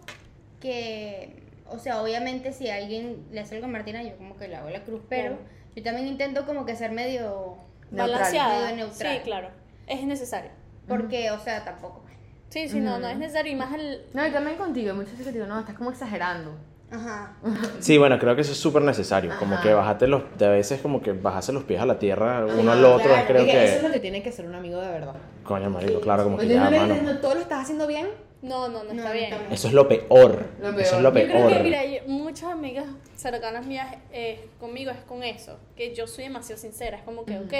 que, o sea, obviamente si alguien le hace algo a Martina, yo como que le hago la cruz, pero Claro. yo también intento como que ser medio, Neutral. balanceada. Medio neutral. Sí, claro. Es necesario. porque, o sea, tampoco. Sí, sí, no, no es necesario. Y más el. No, y también contigo, hay muchas veces que te digo, no, estás como exagerando. Ajá. Sí, bueno, creo que eso es súper necesario. Como Ajá. que bajarte los, de a veces como que bajarse los pies a la tierra uno Ajá, al otro, claro, creo es que... Eso es lo que tiene que ser un amigo de verdad. Coño, marico, claro, como que ya, no no, todo lo estás haciendo bien. No, no, no, No, está bien. Eso es lo peor. Lo Eso peor. es lo Yo creo peor. que, mira, yo- muchas amigas cercanas mías eh, conmigo es con eso, que yo soy demasiado sincera, es como que, ok,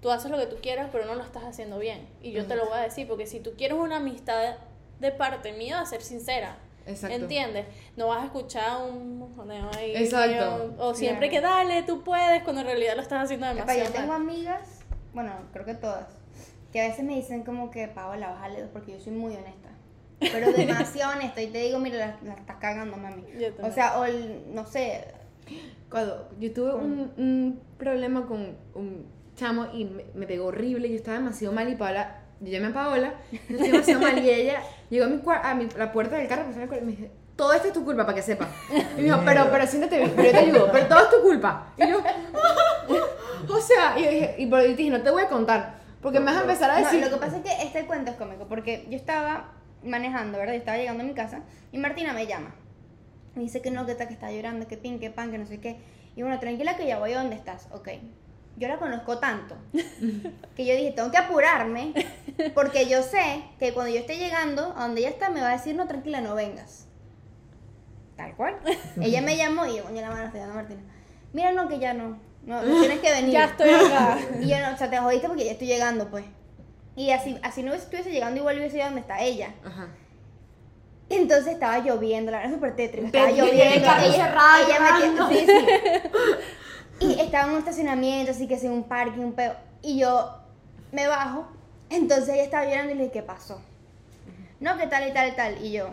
tú haces lo que tú quieras, pero no lo estás haciendo bien. Y yo te lo voy a decir, porque si tú quieres una amistad de parte mía, va a ser sincera. Exacto. ¿Entiendes? No vas a escuchar un mojoneo ahí. Exacto. O, o siempre que dale, tú puedes, cuando en realidad lo estás haciendo Epa, demasiado yo tengo amigas, bueno, creo que todas, que a veces me dicen como que, Paola, bájale dos", porque yo soy muy honesta. Pero demasiado honesta. Y te digo, mira, la, la estás cagando, mami. Yo O sea, o el- no sé, Cuando yo tuve un, un problema con un chamo y me, me pegó horrible, yo estaba demasiado mal y Paola, yo llamé a Paola, yo estaba demasiado mal y ella llegó a, mi, a mi- la puerta del carro y me dice, todo esto es tu culpa, para que sepa. Y me dijo, pero, pero siéntate bien, pero yo te ayudo, pero todo es tu culpa. Y yo, o sea, y dije, y y dije, no te voy a contar, porque me vas a empezar a No, decir... lo que pasa es que este cuento es cómico porque yo estaba manejando, ¿verdad? Yo estaba llegando a mi casa y Martina me llama. Me dice que no, que está, que está llorando, que pin, que pan, que no sé qué. Y bueno, tranquila que ya voy a donde estás. Ok. Yo la conozco tanto que yo dije, tengo que apurarme porque yo sé que cuando yo esté llegando a donde ella está me va a decir, no, tranquila, no vengas. Tal cual. ella me llamó y yo, coño, la mano estoy dando Martina. Mira, no, que ya no. No, no tienes que venir. Ya estoy acá. Y yo no, o sea, te jodiste porque ya estoy llegando, pues. Y así, así no estuviese llegando, igual hubiese ido donde está ella. Ajá. Entonces estaba lloviendo, la verdad es súper tétrico. Estaba lloviendo. el carro cerrado, llorando. metía- sí, sí. Y estaba en un estacionamiento, así que en un parque, un peo. Y yo me bajo. Entonces ella estaba llorando y le dije, ¿qué pasó? No, que tal y tal y tal. Y yo,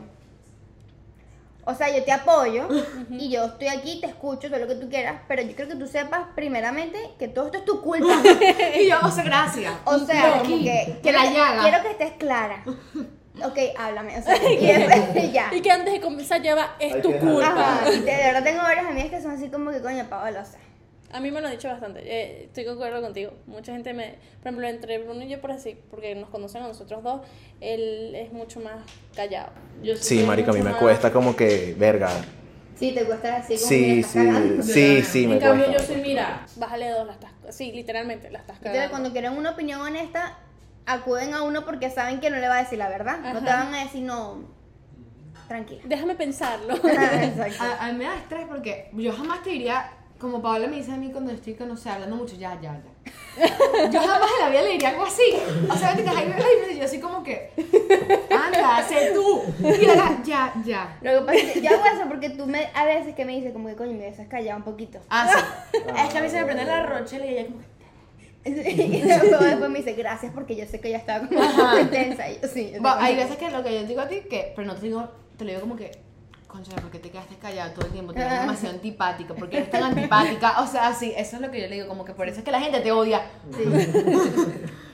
o sea, yo te apoyo y yo estoy aquí, te escucho, todo lo que tú quieras, pero yo creo que tú sepas, primeramente, que todo esto es tu culpa. Y yo, o sea, gracias. O sea, No, como que, que la quiero, llaga. quiero que estés clara. Ok, háblame. O sea, y después, ya. Y que antes de comenzar lleva, es Hay tu culpa. Ajá, y de verdad tengo varias amigas que son así como que coño, Paola, o sea. A mí me lo han dicho bastante. eh, estoy de acuerdo contigo. Mucha gente me. Por ejemplo, entre Bruno y yo, por así, porque nos conocen a nosotros dos, él es mucho más callado. Yo sí marico, a mí me más- cuesta como que, verga. Sí, te cuesta así como que Sí, sí, cagando. sí, sí, En me cambio, cuesta. yo soy, mira, bájale dos, la estás. Sí, literalmente, la estás Entonces, cagando. cuando quieren una opinión honesta, acuden a uno porque saben que no le va a decir la verdad. No te Ajá. van a decir, no, tranquila. Déjame pensarlo. Ajá, Exacto. A, a mí me da estrés porque yo jamás te diría, como Paola me dice a mí cuando estoy con, no sé, hablando mucho, ya, ya, ya. Yo jamás en la vida le diría algo así. O sea, me ay, ay, ay, yo así como que, anda, sé tú. Y ahora, ya, ya. Lo que pasa es que yo hago eso porque tú me, a veces que me dices como que coño, me dejas callado un poquito. Ah, sí. Es que a mí se me prende la rochela y ella como que, y luego después me dice gracias porque yo sé que ella estaba como Ajá. intensa. Y yo, sí, yo Bueno, hay veces que lo que yo digo a ti, que, pero no te digo, te lo digo como que, concha, ¿por qué te quedaste callada todo el tiempo? Te ves Ah. demasiado antipática, porque eres tan antipática. O sea, sí, eso es lo que yo le digo, como que por eso es que la gente te odia. Sí.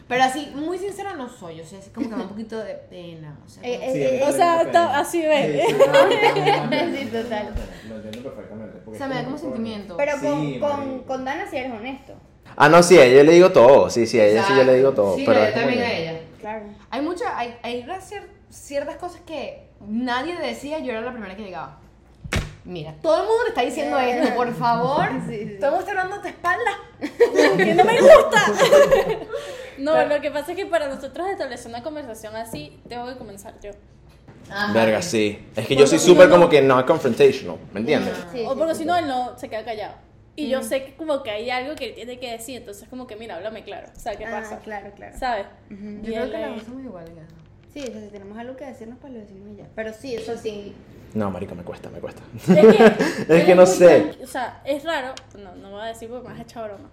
Pero así, muy sincera no soy, o sea, es como que me da un poquito de pena. O sea, Eh, eh, Sí, eh, o sea, así ve. Sí, total. Lo entiendo perfectamente. o sea, me da como sentimiento. Pero con, Sí, con, con Dana sí eres honesto. Ah, no, sí, a ella le digo todo. Sí, sí, a ella sí yo le digo todo. Sí, pero yo también a ella. Claro. Hay muchas, hay, hay cier- ciertas cosas que nadie decía, yo era la primera que llegaba. Mira, todo el mundo le está diciendo Eh. esto, por favor. Sí, sí. Todo el mundo está hablando espalda. que no me gusta. No, lo que pasa es que para nosotros establecer una conversación así, tengo que comenzar yo. Ajá. Verga, sí. Es que yo Porque soy si no, súper no- como que no confrontational, ¿me entiendes? Sí, o sí, porque sí. si no, él no se queda callado. Y yo sé que como que hay algo que él tiene que decir, entonces como que, mira, háblame claro. O sea, ¿qué Ah, pasa? claro, claro. ¿Sabes? Yo Y creo él que somos iguales. en eso. Sí, o sea, si tenemos algo que decirnos, pues lo decimos y ya. Pero sí, eso sí. No, marico, me cuesta, me cuesta. Es que, Es él que no sé. O sea, es raro, no, no voy a decir porque me has echado broma.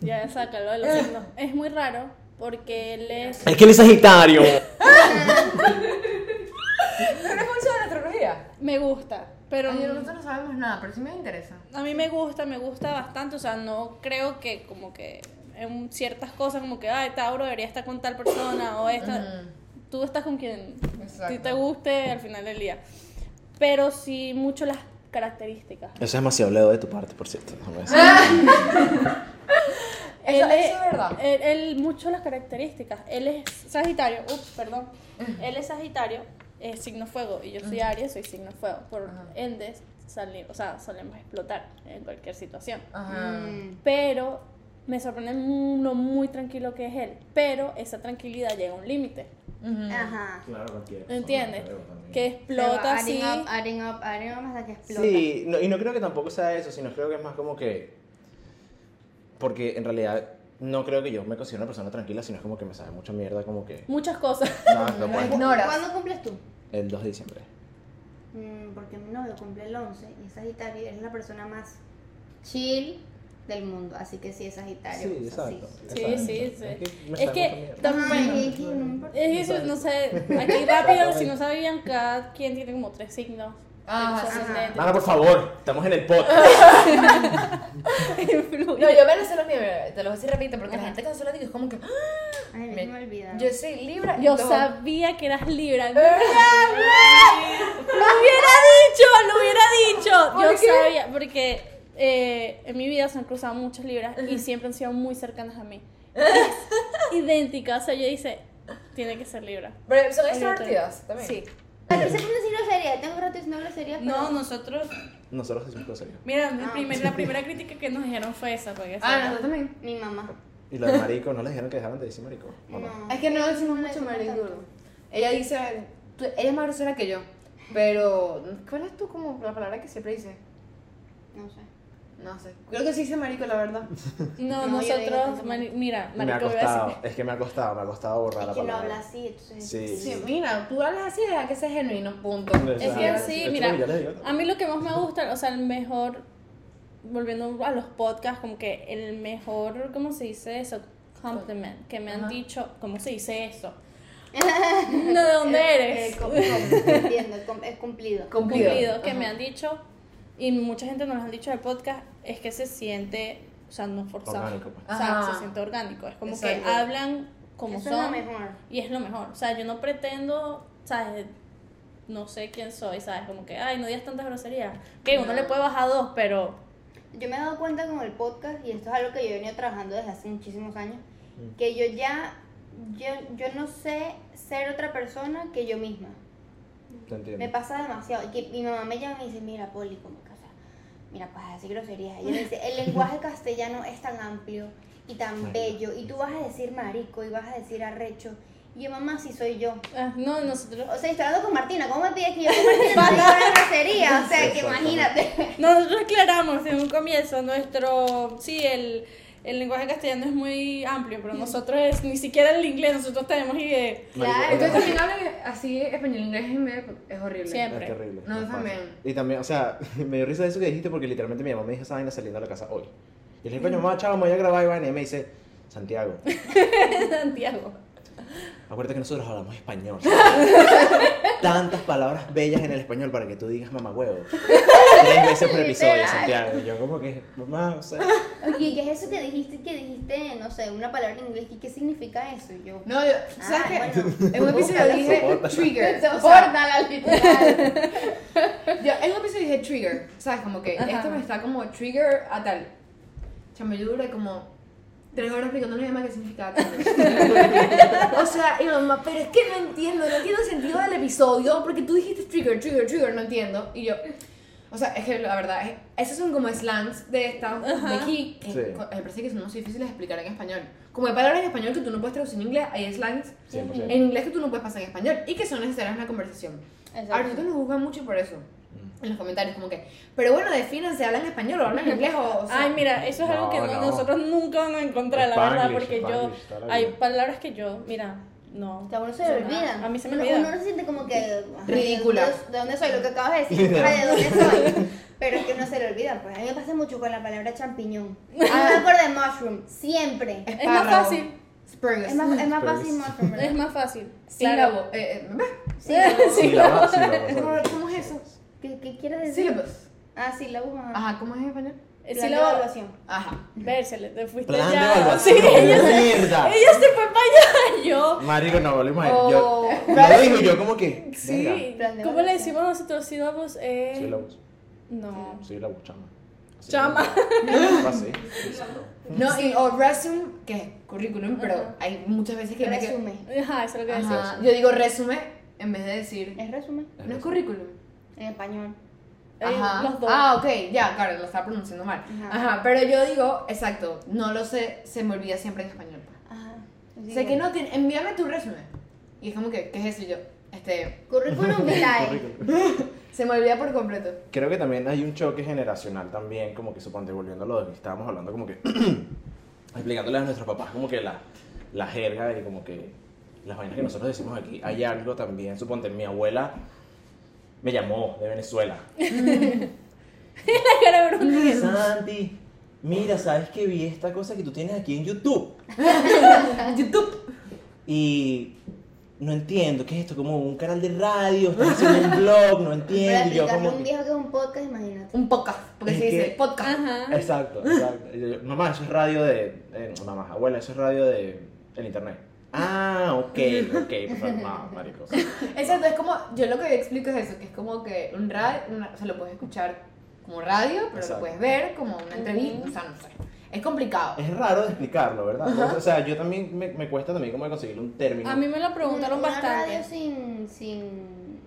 Ya sácalo de los signos. Es muy raro porque él es. Es que él es Sagitario. ¿Pero eres mucho de la astrología? Me gusta, pero. Ay, nosotros no sabemos nada, pero sí me interesa. A mí me gusta, me gusta bastante, o sea, no creo que como que en ciertas cosas como que, ay, Tauro debería estar con tal persona o esta, tú estás con quien ti te guste al final del día. Pero sí mucho las características. Eso es demasiado leo de tu parte, por cierto. decir. Eso, Él eso es verdad. Él, él- mucho las características. Él es Sagitario, ups, perdón. Él es Sagitario, es signo fuego, y yo soy Aries, soy signo fuego. Por ende, salimos, o sea, solemos explotar en cualquier situación. Ajá. Mm, Pero me sorprende lo muy tranquilo que es él. Pero esa tranquilidad llega a un límite. Ajá. ¿Entiendes? Que explota así. Adding up, adding up, adding up hasta que explota. Sí, no, y no creo que tampoco sea eso, sino creo que es más como que. Porque en realidad no creo que yo me considero una persona tranquila, sino es como que me sabe mucha mierda, como que. Muchas cosas. Exacto, pues, Ignoras. ¿Cuándo cumples tú? El 2 de diciembre. Mm, porque mi novio cumple el 11 y es Sagitario es la persona más chill del mundo. Así que sí, es Sagitario. Sí, exacto. Sí, exacto. sí, sí. Es que, me Es que bueno, que me que eso, no sé, aquí rápido, si no sabían, cada quien tiene como tres signos. Ah. Nada, por favor, estamos en el podcast. No, yo me lo sé los míos, te lo voy a decir repito, porque la gente cuando se lo digo es como que. "Ah, Ay, se me olvida. Yo soy Libra. Yo todo. sabía que eras Libra. ¡Lo hubiera dicho! ¡Lo hubiera dicho! ¿Por Yo qué? sabía, porque eh, en mi vida se han cruzado muchas Libras y siempre han sido muy cercanas a mí. Es idéntica, o sea, yo dice, tiene que ser Libra. Pero son extrovertidas también. Sí. ¿Por qué se pone así grosería? Tengo rato diciendo grosería. No, nosotros. Nosotros decimos serias. Mira, el Ah. primer- la primera crítica que nos dijeron fue esa. Porque Ah, nosotros también. Mi mamá. Y lo de marico, ¿no les dijeron que dejaran de decir marico? ¿O no? No. Es que no decimos mucho decimos marico. tanto. Ella dice. tú- ella es más grosera que yo. Pero. ¿Cuál es tú como la palabra que siempre dice? No sé. No sé. Creo que sí hice marico, la verdad. No, nosotros, mari- mira, Me ha marico, voy a decir- costado, es que me ha costado, me ha costado borrar Es la que no palabra. habla así, entonces. Sí. Sí, mira, tú hablas así, deja que sea genuino, punto. Es que sí, mira, lo a mí lo que más me gusta, o sea, el mejor, volviendo a los podcasts, como que el mejor, ¿cómo se dice eso? Compliment, que me han Ajá. dicho, ¿cómo se dice eso? No, ¿de dónde eres? Eh, com- com- entiendo, com- es cumplido. Cumplido. Cumplido, que Ajá. me han dicho, y mucha gente nos lo han dicho del podcast, es que se siente, o sea, no forzado. Orgánico, pues. O sea, se siente orgánico. Es como Exacto. que hablan como Eso es son. lo mejor. Y es lo mejor. O sea, yo no pretendo, ¿sabes? No sé quién soy, ¿sabes? Como que, ay, no digas tantas groserías. Que uno No. le puede bajar dos, pero. Yo me he dado cuenta con el podcast, y esto es algo que yo he venido trabajando desde hace muchísimos años, Mm. que yo ya, yo, yo no sé ser otra persona que yo misma. Te entiendo. Me pasa demasiado. Que mi mamá me llama y me dice, mira, Poli, como que, mira, pues así groserías. Ella dice, el lenguaje castellano es tan amplio y tan Marico. bello, y tú vas a decir marico y vas a decir arrecho. Y yo, mamá, sí soy yo. ah, no, nosotros. O sea, estoy hablando con Martina, ¿cómo me pides que yo con Martina no diga una grosería? O sea, que imagínate. Nosotros aclaramos en un comienzo nuestro. Sí, el. El lenguaje castellano es muy amplio, pero nosotros es ni siquiera el inglés, nosotros tenemos y de Marico, Claro. Entonces también hablan así español, inglés y medio, es horrible. Siempre. Es terrible. No, también. Y también, o sea, me dio risa eso que dijiste porque literalmente mi mamá me dijo esa vaina saliendo de la casa hoy. Y le dije, coño, mamá, chavo, me voy a grabar y vaina. Y me dice, Santiago, Santiago. Acuérdate que nosotros hablamos español. Tantas palabras bellas en el español para que tú digas mamá huevo. Tres veces por episodio. Santiago. Y yo como que, mamá, o sea... Oye, ¿qué es eso que dijiste? Que dijiste, no sé, una palabra en inglés. ¿Y qué significa eso? Yo, No, yo, Ah, ¿sabes qué? bueno. En un episodio dije soporta. trigger. O sea, Sopórtala, literal. yo en un episodio dije trigger. ¿Sabes? Como que Ajá. esto me está como trigger a tal. Yo duré como tres horas explicando a mi mamá qué significaba o sea, y mamá, pero es que no entiendo, no entiendo el sentido del episodio porque tú dijiste trigger, trigger, trigger, no entiendo. Y yo, o sea, es que la verdad, es- esos son como slangs de esta, de Ajá. aquí, que Sí. me parece que son muy difíciles de explicar en español. Como hay palabras en español que tú no puedes traducir en inglés, hay slangs 100%. en inglés que tú no puedes pasar en español y que son necesarias en la conversación. A nosotros nos juzgan mucho por eso. En los comentarios, como que, pero bueno, defínanse, hablan español o hablan inglés o. o sea, Ay, mira, eso es algo que No, no- no. nosotros nunca vamos a encontrar, la verdad, porque yo. Toda la Hay palabras que yo, mira, no. Que a uno se le olvida. A mí se me Uno- olvida. Uno no se siente como que. Ridícula. ¿De dónde- ¿De dónde soy? Lo que acabas de decir. ¿De dónde soy? Pero es que uno se le olvida. Pues a mí me pasa mucho con la palabra champiñón. A mí me acuerdo de mushroom. Siempre. Es más fácil. Es más, es más fácil es- mushroom, ¿verdad? Es más fácil. Sílabo. Eh, eh, Sí, Sílaba, sílaba, ¿cómo, ¿sabes? ¿Cómo es eso? ¿Qué, ¿Qué quieres decir? Sílabos. Ah, sílabos. Ajá. Ajá, ¿cómo es en español? Eh, Plan Sí, de evaluación. Ajá. Vérsele, te fuiste Plan de ya. evaluación, Sí, ella, mierda. ella se fue para allá. Yo. Marico, no, volvimos a O- Yo, yo lo digo yo como que, Sí. de ¿Cómo le decimos nosotros sílabos? Eh, Sílabos, No. sílabos, chama. Chama. Así. No, y, o resume, que es currículum, pero Ajá. hay muchas veces que me que-. Ajá, eso es lo que Ajá, decimos. Yo digo resume en vez de decir. Es resumen. No es currículum. En español. Eh, Ajá. Los dos. Ah, ok, ya, claro, lo estaba pronunciando mal. Ajá. Ajá. pero yo digo, exacto, no lo sé, se me olvida siempre en español. Ajá. sé que no tiene, envíame tu resumen. Y es como que, ¿qué es eso? Y yo, este, Currículum vitae. Se me olvida por completo. Creo que también hay un choque generacional también, como que suponte, volviendo a lo de que estábamos hablando, como que explicándole a nuestros papás como que la, la jerga y como que las vainas que nosotros decimos aquí, hay algo también, suponte, mi abuela me llamó de Venezuela. La cara de Bruno. Santi, mira, ¿sabes que vi esta cosa que tú tienes aquí en YouTube? YouTube. Y no entiendo, ¿qué es esto? Como un canal de radio, estás haciendo un blog, no entiendo. Y yo como un que- viejo que es un podcast, imagínate. Un podcast, porque Es se dice que- podcast. Ajá. Exacto, exacto. Y yo, mamá, eso es radio de. eh, mamá, abuela, eso es radio de. el internet. Ah, ok, ok, por favor, no, marico. Exacto, es como, yo lo que explico es eso, que es como que un radio, o sea, lo puedes escuchar como radio, pero Exacto. lo puedes ver como una entrevista, o sea, no sé. Es complicado. Es raro de explicarlo, ¿verdad? O sea, yo también me, me cuesta también como conseguir un término. A mí me lo preguntaron una, bastante. Una radio sin. sin.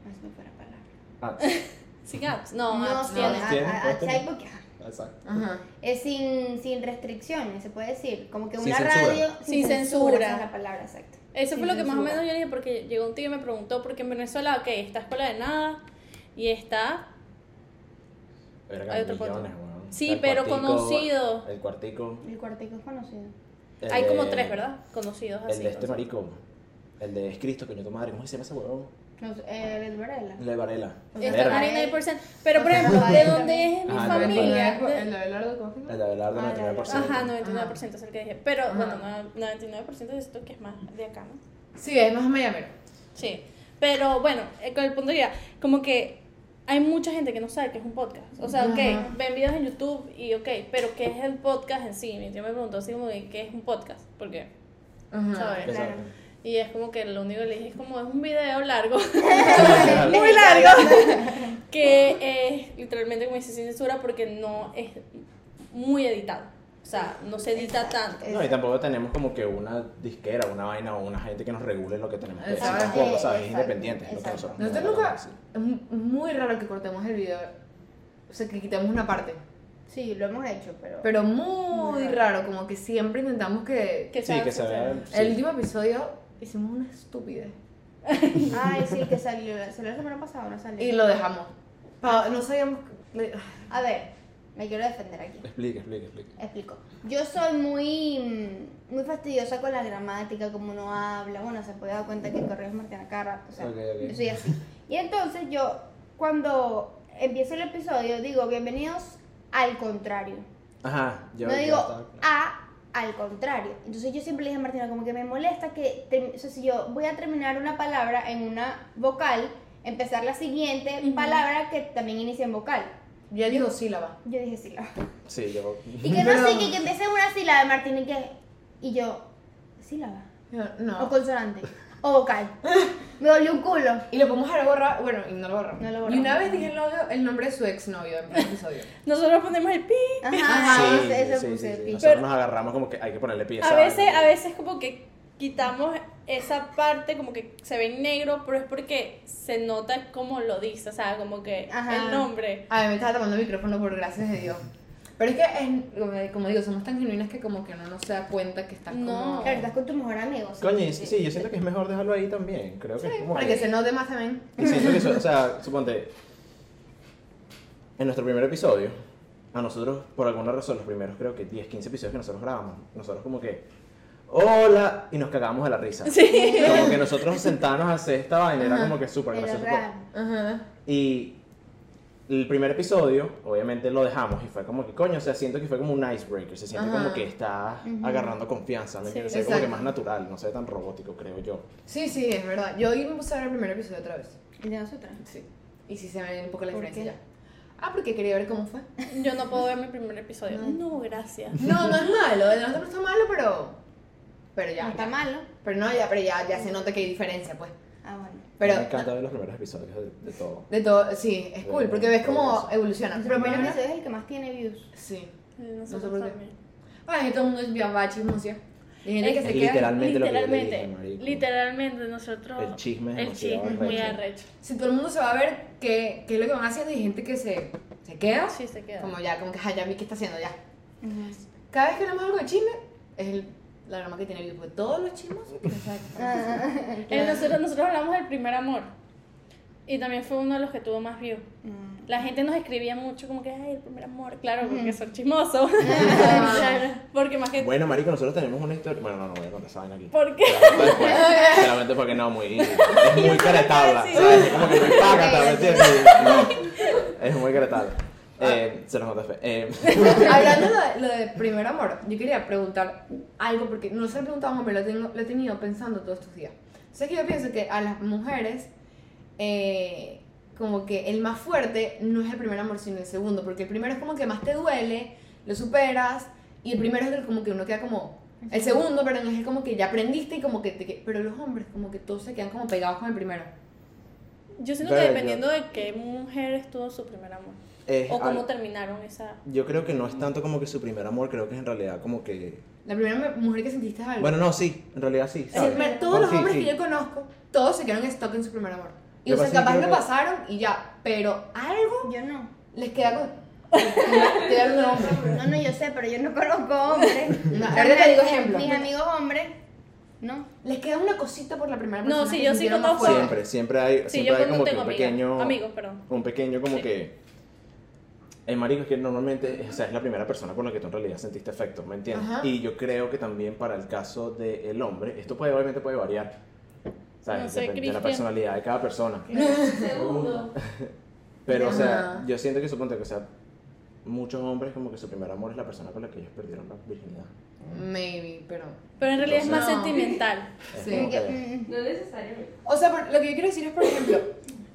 se me fue la palabra. Ah, Sin apps. No, No, apps tienes. a- tienes, a- puedes a- tener. sí, porque. Exacto. Ajá. Es sin, sin restricciones, se puede decir. Como que Sin una censura. radio Sin censura. Esa es la palabra exacta. Eso fue lo que más o menos yo dije porque llegó un tío y me preguntó porque en Venezuela, ok, está Escuela de Nada y está Verga, Hay otro millones. Sí, El pero Cuartico, conocido. El cuartico. El cuartico es conocido. el Hay como tres, ¿verdad? Conocidos así. El de este o sea. marico. El de Es Cristo, coño tu madre. ¿Cómo se llama ese huevón? No eh, el Varela. El de Varela. Está Verga. 99%. Pero, por ejemplo, ¿de dónde es mi Ajá, familia? El de- el De- de Abelardo. El de Abelardo, Ah, 99%. Ajá, 99% es el que dije. Pero, Ajá. bueno, no- 99% de esto que es más de acá, ¿no? Sí, es más mayamero. Sí. Pero, bueno, eh, con el punto de ya, como que hay mucha gente que no sabe qué es un podcast. O sea, ok, Ajá. ven videos en YouTube y ok, pero ¿qué es el podcast en sí? Mi tío me preguntó así como que, ¿qué es un podcast? Porque, Ajá. ¿sabes? Exacto. Y es como que lo único que le dije es como es un video largo, muy largo, que es literalmente como dice sin censura porque no es muy editado. O sea, no se edita tanto. No, y tampoco tenemos como que una disquera, una vaina o una gente que nos regule lo que tenemos que decir. Exacto. Tampoco, ¿sabes? Es Exacto, independiente. es lo que exacto. nosotros Nosotros nos nunca. decir. Es mu- muy raro que cortemos el video. O sea, que quitemos una parte. Sí, lo hemos hecho, pero. Pero muy raro, como que siempre intentamos que. Que Sí, que se vea. sincero. sí. El último episodio hicimos una estupidez. Ay, sí, que salió, salió la semana pasada, no salió. Y lo dejamos. Pa- no sabíamos. le- A ver, me quiero defender aquí. Explica, explica, explica. Explico. Yo soy muy, mm, muy fastidiosa con la gramática, como uno habla. Bueno, se puede dar cuenta que correos Martina Carra. O sea, Ok, ok. yo soy así. Y entonces yo, cuando empiezo el episodio, digo bienvenidos al contrario. Ajá, yo no digo a al contrario. Entonces yo siempre le dije a Martina, como que me molesta que, o sea, si yo voy a terminar una palabra en una vocal, empezar la siguiente palabra que también inicia en vocal. Ya dijo sílaba. Yo dije sílaba. Sí, yo. Y que no Pero- sé, que, que empiece en una sílaba, Martín, y que. Y yo, sílaba. Yo, O No. consonante. O vocal. Me dolió un culo. Y lo podemos dejar borrar. Bueno, y no lo borramos. No lo Y borramos. una vez dije el, novio, el nombre de su exnovio en el episodio. Nosotros ponemos el pi. Ajá, Ajá, sí, eso sí, puse sí, sí. pi. Nosotros Pero- nos agarramos como que hay que ponerle pieza. A veces, a veces como que quitamos esa parte como que se ve en negro, pero es porque se nota como lo dice, o sea, como que Ajá. el nombre. A mí me estaba tomando el micrófono por gracias de Dios. Pero es que, es- como- digo, somos tan genuinas que como que uno no se da cuenta que estás No. como... Claro, estás con tu mejor amigo. sí. Coño, sí, sí, yo siento que es mejor dejarlo ahí también. Creo que es como. Para que se note más también. Y siento que eso, o sea, suponte, en nuestro primer episodio, a nosotros, por alguna razón, los primeros creo que 10, 15 episodios que nosotros grabamos, nosotros como que, hola, y nos cagamos de la risa. Sí. Como que nosotros sentarnos a hacer esta vaina era como que súper gracioso. Ajá. Y el primer episodio, obviamente lo dejamos y fue como que, coño, o sea, siento que fue como un icebreaker, se siente Ajá. como que está agarrando confianza, ¿me Sí, entiendes? Se ve como que más natural, no sé, tan robótico, creo yo. Sí, sí, es verdad. Yo hoy me puse a ver el primer episodio otra vez. ¿El de nosotras? Sí. Y sí se ve un poco la ¿Por diferencia ya. Ah, porque quería ver cómo fue. Yo no puedo ver mi primer episodio. No. No, gracias. No, no es malo. De nosotros no está malo, pero... Pero ya. No está malo. Pero no, ya, pero ya, ya se nota que hay diferencia, pues. Pero... me encanta ver los primeros episodios de, de todo. De todo, sí, es cool, porque ves cómo evoluciona. El Pero primer por lo episodio menos- es el que más tiene views. Sí. Nosotros No sé por qué. también. Bueno, y todo el mundo es bien hay gente que se queda... literalmente lo que Literalmente, dije, literalmente nosotros. El chisme es El chisme es muy arrecho. arrecho. Si todo el mundo se va a ver qué, qué es lo que van haciendo y hay gente que se, se queda, Sí, se queda. como ya, como que, "Ay, ya vi qué está haciendo ya. Ujú. Cada vez que hablamos algo de chisme, es el, la broma que tiene Vivo, porque todos los chismos... Nosotros, nosotros hablamos del primer amor. Y también fue uno de los que tuvo más views. Mm. La gente nos escribía mucho como que, ay, el primer amor. Claro, porque son chismosos. porque más que... Bueno, marico, nosotros tenemos una historia. Bueno, no, no voy a contar esa vaina aquí. ¿Por qué? Solamente porque no, muy. Es muy caretabla. ¿Sabes? Es como que muy págata, ¿me entiendes? No. Es muy caretabla. Eh, se los noté fe. Eh, Hablando de lo, de, primer amor, yo quería preguntar algo, porque no se lo he preguntado, pero lo, tengo, lo he tenido pensando todos estos días. ¿Sabes que yo pienso que a las mujeres, eh, como que el más fuerte no es el primer amor, sino el segundo, porque el primero es como que más te duele, lo superas, y el primero es el como que uno queda como... El segundo, perdón, es el como que ya aprendiste y como que te... Pero los hombres como que todos se quedan como pegados con el primero. Yo siento que dependiendo de qué mujer estuvo su primer amor. Es O cómo al- terminaron esa... yo creo que no es tanto como que su primer amor, creo que es en realidad como que. La primera mujer que sentiste algo. Bueno, no, sí, en realidad sí. Sí, todos los Sí, hombres sí. que yo conozco, todos se quedaron en stock en su primer amor. Y Lo o sea, capaz lo que- pasaron y ya, pero algo Yo no. les queda con. No, no, yo sé, pero yo no conozco hombres. No, te digo ejemplos. Mis amigos hombres, no. Les queda una cosita por la primera No, persona. sí, que yo sí conozco-. Siempre, siempre hay, Sí, siempre yo hay como que un pequeño. amigos, perdón. Un pequeño como Sí. que. El marico es que normalmente o sea, es la primera persona con la que tú en realidad sentiste afecto, ¿me entiendes? Ajá. Y yo creo que también para el caso del hombre, esto puede, obviamente puede variar, ¿sabes? No sé, Depende de la personalidad de cada persona. Segundo. Pero, o sea, yo siento que suponte que, o sea, muchos hombres como que su primer amor es la persona con la que ellos perdieron la virginidad. Maybe, pero. Pero en realidad es más No. sentimental. Es Sí. que- No necesariamente. O sea, por- lo que yo quiero decir es, por ejemplo,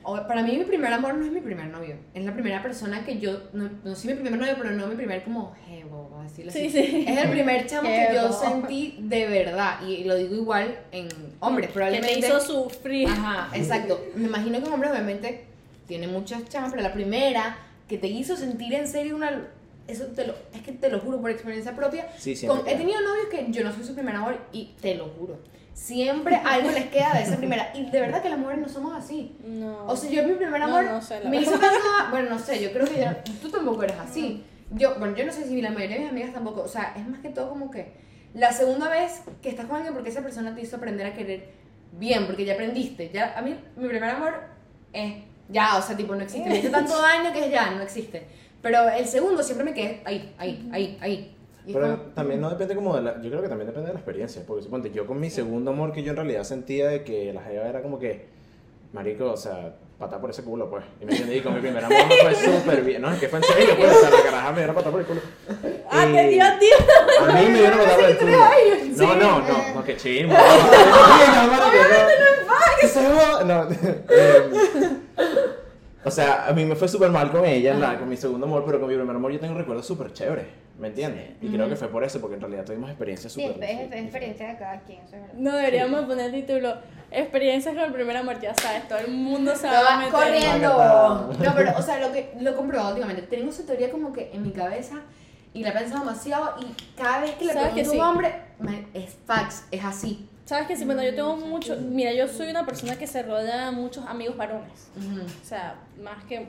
para mí mi primer amor no es mi primer novio. Es la primera persona que yo, no, no soy mi primer novio, pero no mi primer como jevo, vamos a decirlo así. Sí, sí. Es el primer chamo que yo sentí de verdad. Y lo digo igual en hombres, Que probablemente. te hizo sufrir. Ajá, exacto. Me imagino que un hombre obviamente tiene muchas chamas, pero la primera que te hizo sentir en serio una... Eso te lo, es que te lo juro por experiencia propia. Sí, Con- he tenido novios que yo no soy su primer amor y te lo juro. Siempre algo les queda de esa primera. Y de verdad que las mujeres no somos así. No. O sea, yo mi primer No, amor no sé, la me hizo pensar, bueno, no sé, yo creo que ya, tú tampoco eres así. Yo, bueno, yo no sé si la mayoría de mis amigas tampoco, o sea, es más que todo como que la segunda vez que estás con alguien porque esa persona te hizo aprender a querer bien, porque ya aprendiste. Ya, a mí, mi primer amor es ya, o sea, tipo, no existe. Me hizo tanto daño que ya, no existe. Pero el segundo siempre me quedé ahí, ahí, ahí, ahí. Pero como- también no depende como de la, yo creo que también depende de la experiencia, porque suponte, yo con mi segundo amor que yo en realidad sentía de que la jeva era como que, marico, o sea, patar por ese culo, pues, y me entiendes, y con mi primer amor fue súper bien, no, es que fue en serio, pues, o sea, la caraja me dio a patar por el culo. Ah, te dio a ti. A mí me dieron a patar por el culo. No, no, no, no, que ching, no, no, no, no, o sea, a mí me fue súper mal con ella, la- con mi segundo amor, pero con mi primer amor yo tengo recuerdos súper chéveres, ¿me entiendes? Y creo que fue por eso, porque en realidad tuvimos experiencias Sí, súper... es, es, es experiencia de cada quien, eso es verdad. No deberíamos poner título Experiencias con el primer amor, ya sabes, todo el mundo se va a meter. corriendo. No, pero, o sea, lo que lo he comprobado últimamente. Tengo esa teoría como que en mi cabeza y la he pensado demasiado y cada vez que le ¿Sabes pregunto a un sí? hombre, me- es fax, es así. Sabes que sí, bueno, yo tengo mucho. Mira, yo soy una persona que se rodea de muchos amigos varones. Ujú. O sea, más que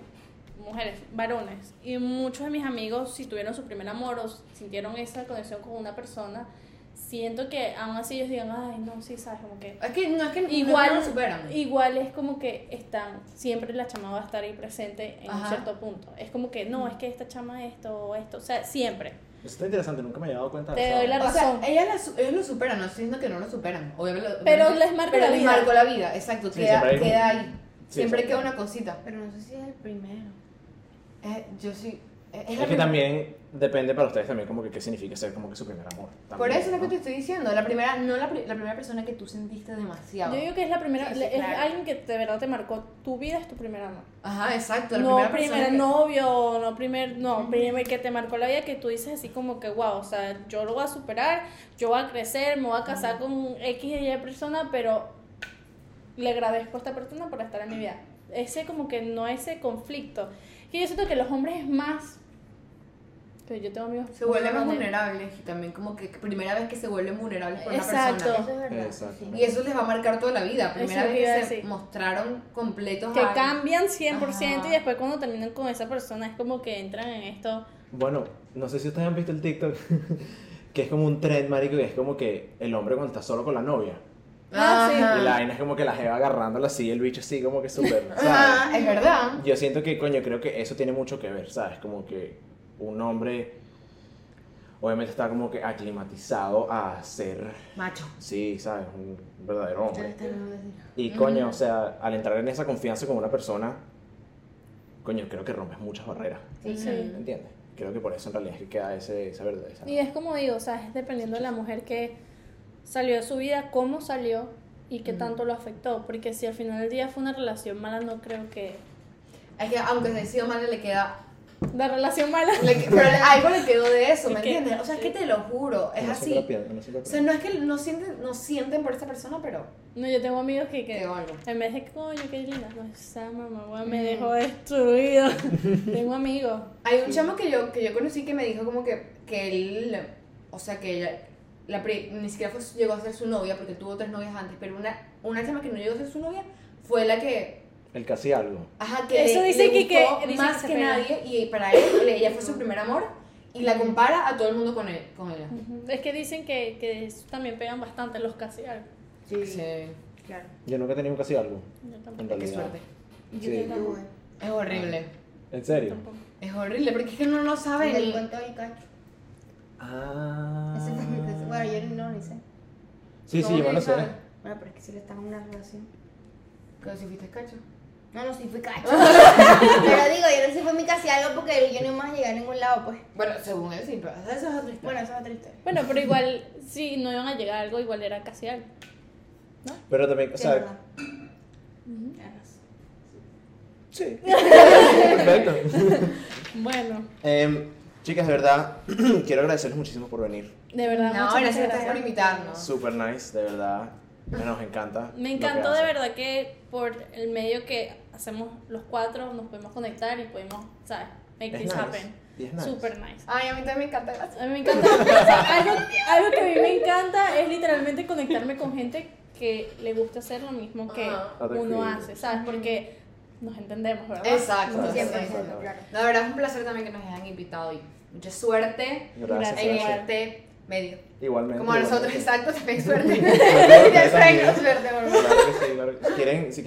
mujeres, varones. Y muchos de mis amigos, si tuvieron su primer amor o sintieron esa conexión con una persona, siento que aún así ellos digan, ay, no, sí, sabes, como que. Es que no es que Igual, no lo superan. igual es como que están, siempre la chama va a estar ahí presente en un Ajá. cierto punto. Es como que, no, es que esta chama esto o esto, o sea, siempre. Eso está interesante, nunca me había dado cuenta de Te eso. doy la O sea, razón. ellas, la su- ellos lo superan, no estoy diciendo que no lo superan. Obviamente, lo- Pero obviamente- les marcó pero la les vida. marcó la vida, exacto. Sí, queda, siempre hay queda ahí. Sí, siempre exacto. queda una cosita. Pero no sé si es el primero. Eh, yo sí. eh, es Es la que prim- también depende para ustedes también como que qué significa ser como que su primer amor. Por también, eso es lo que te estoy diciendo. La primera, no la, pri- la primera persona que tú sentiste demasiado. Yo digo que es la primera, Sí, sí, es claro. alguien que de verdad te marcó tu vida, es tu primer amor. Ajá, exacto. La no primera primer que- novio, no primer, no, primer que te marcó la vida que tú dices así como que wow, o sea, yo lo voy a superar, yo voy a crecer, me voy a casar con X y Y persona, pero le agradezco a esta persona por estar en mi vida. Ese como que no ese conflicto. Que yo siento que los hombres es más que yo tengo amigos Se vuelven más vulnerables y también como que primera vez que se vuelven vulnerables por Exacto. una Eso persona. es verdad. Exacto. Y eso les va a marcar toda la vida. Eso Primera es vez que se decir. mostraron completos que a- cambian 100% Ajá. y después cuando terminan con esa persona es como que entran en esto. Bueno, no sé si ustedes han visto el TikTok, que es como un trend, marico, que es como que el hombre cuando está solo con la novia. Ah, sí. Y la vaina es como que la jeva agarrándola así, el bicho así como que súper. Ajá, es verdad. Yo siento que, coño, creo que eso tiene mucho que ver, ¿sabes? Como que un hombre obviamente está como que aclimatizado a ser, Macho. sí, ¿sabes? Un verdadero hombre. Y coño, o sea, al entrar en esa confianza con una persona, coño, creo que rompes muchas barreras, Sí. Sí. ¿me entiendes? Creo que por eso en realidad es que queda ese, esa verdad. esa- Y es como digo, o sea, es dependiendo de la mujer que salió de su vida, cómo salió y qué tanto lo afectó. Porque si al final del día fue una relación mala, no creo que... Es que aunque se haya sido mal, le queda. La relación mala... le pero algo le quedó de eso, ¿me entiendes? O sea, es que te lo juro, es siempre así. siempre O sea, no es que no sienten, no sienten por esa persona, pero No, yo tengo amigos que, que algo. en vez de, coño, qué linda, no, esa mamá me dejó destruido. tengo amigos. Hay un chamo que yo, que yo conocí que me dijo como que, que él, o sea, que ella, la pri- ni siquiera fue, llegó a ser su novia, porque tuvo tres novias antes, pero una, una chama que no llegó a ser su novia fue la que, El casi algo. ajá, que Eso le- dice le que- que- gustó dice más que nadie, y para él, ella fue su primer amor, y la compara a todo el mundo con, él, con ella. Es que dicen que, que también pegan bastante los casi algo. Sí, Sí, claro. Yo nunca he tenido un casi algo, Yo tampoco. qué suerte. Yo Sí. Es horrible. ¿En serio? Tampoco. Es horrible porque es que uno no sabe El cuento del cacho. Ah. Ese fue mi caso. Bueno, yo no lo hice. Sí, sí, ¿Cómo yo lo sé. sabes? Bueno, pero es que si le están en una relación. Como si fuiste cacho. No, no, sí fui cacho. pero digo, yo no sé si fue mi casi algo porque yo no iba a llegar a ningún lado, pues. Bueno, según él sí, pero eso es otra historia. Bueno, eso es otra historia. Bueno, pero igual, si no iban a llegar a algo, igual era casi algo. Pero también, o sea, sí. Perfecto. Bueno, Em, chicas, de verdad, quiero agradecerles muchísimo por venir. de verdad, no, muchas gracias gracias. por invitarnos. Super nice, de verdad. Nos encanta. Me encantó de verdad que por el medio que hacemos los cuatro nos podemos conectar y podemos, ¿sabes? Make Es this nice. happen. Nice. Super nice. Ay, a mí también me encanta. A mí me encanta. algo, algo que a mí me encanta es literalmente conectarme con gente que le gusta hacer lo mismo que Ajá. Other uno hace, ¿sabes? Porque nos entendemos, ¿verdad? Exacto. Nos Sí, 100%, entendemos. claro. La verdad es un placer también que nos hayan invitado y mucha suerte Gracias. en gracias. este medio. Igualmente. Como nosotros, igualmente. exacto, también suerte. Suerte, por favor. Claro que sí, claro que sí.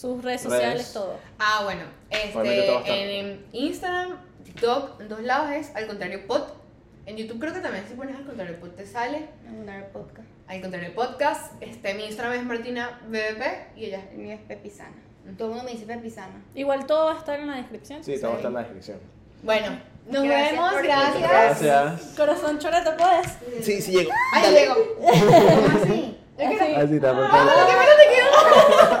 ¿Quieren, si quieren suelten sus... Redes sociales, Redes. todo. Ah, bueno, este, en Instagram, TikTok, en dos lados es al contrario pod. En YouTube creo que también si pones al contrario pod te sale. Un podcast. Al contrario podcast. Este, mi Instagram es Martina BBP y ella. El mío es Pepizana. Todo el mundo me dice Pepizana. Igual todo va a estar en la descripción. Sí, todo está en la descripción. Bueno, nos Gracias vemos, gracias. Gracias. Corazón choreto, ¿puedes? Sí, sí llego. Ay, llego. ¿Cómo así? Así. Así está Ay, perfecto. ¿qué me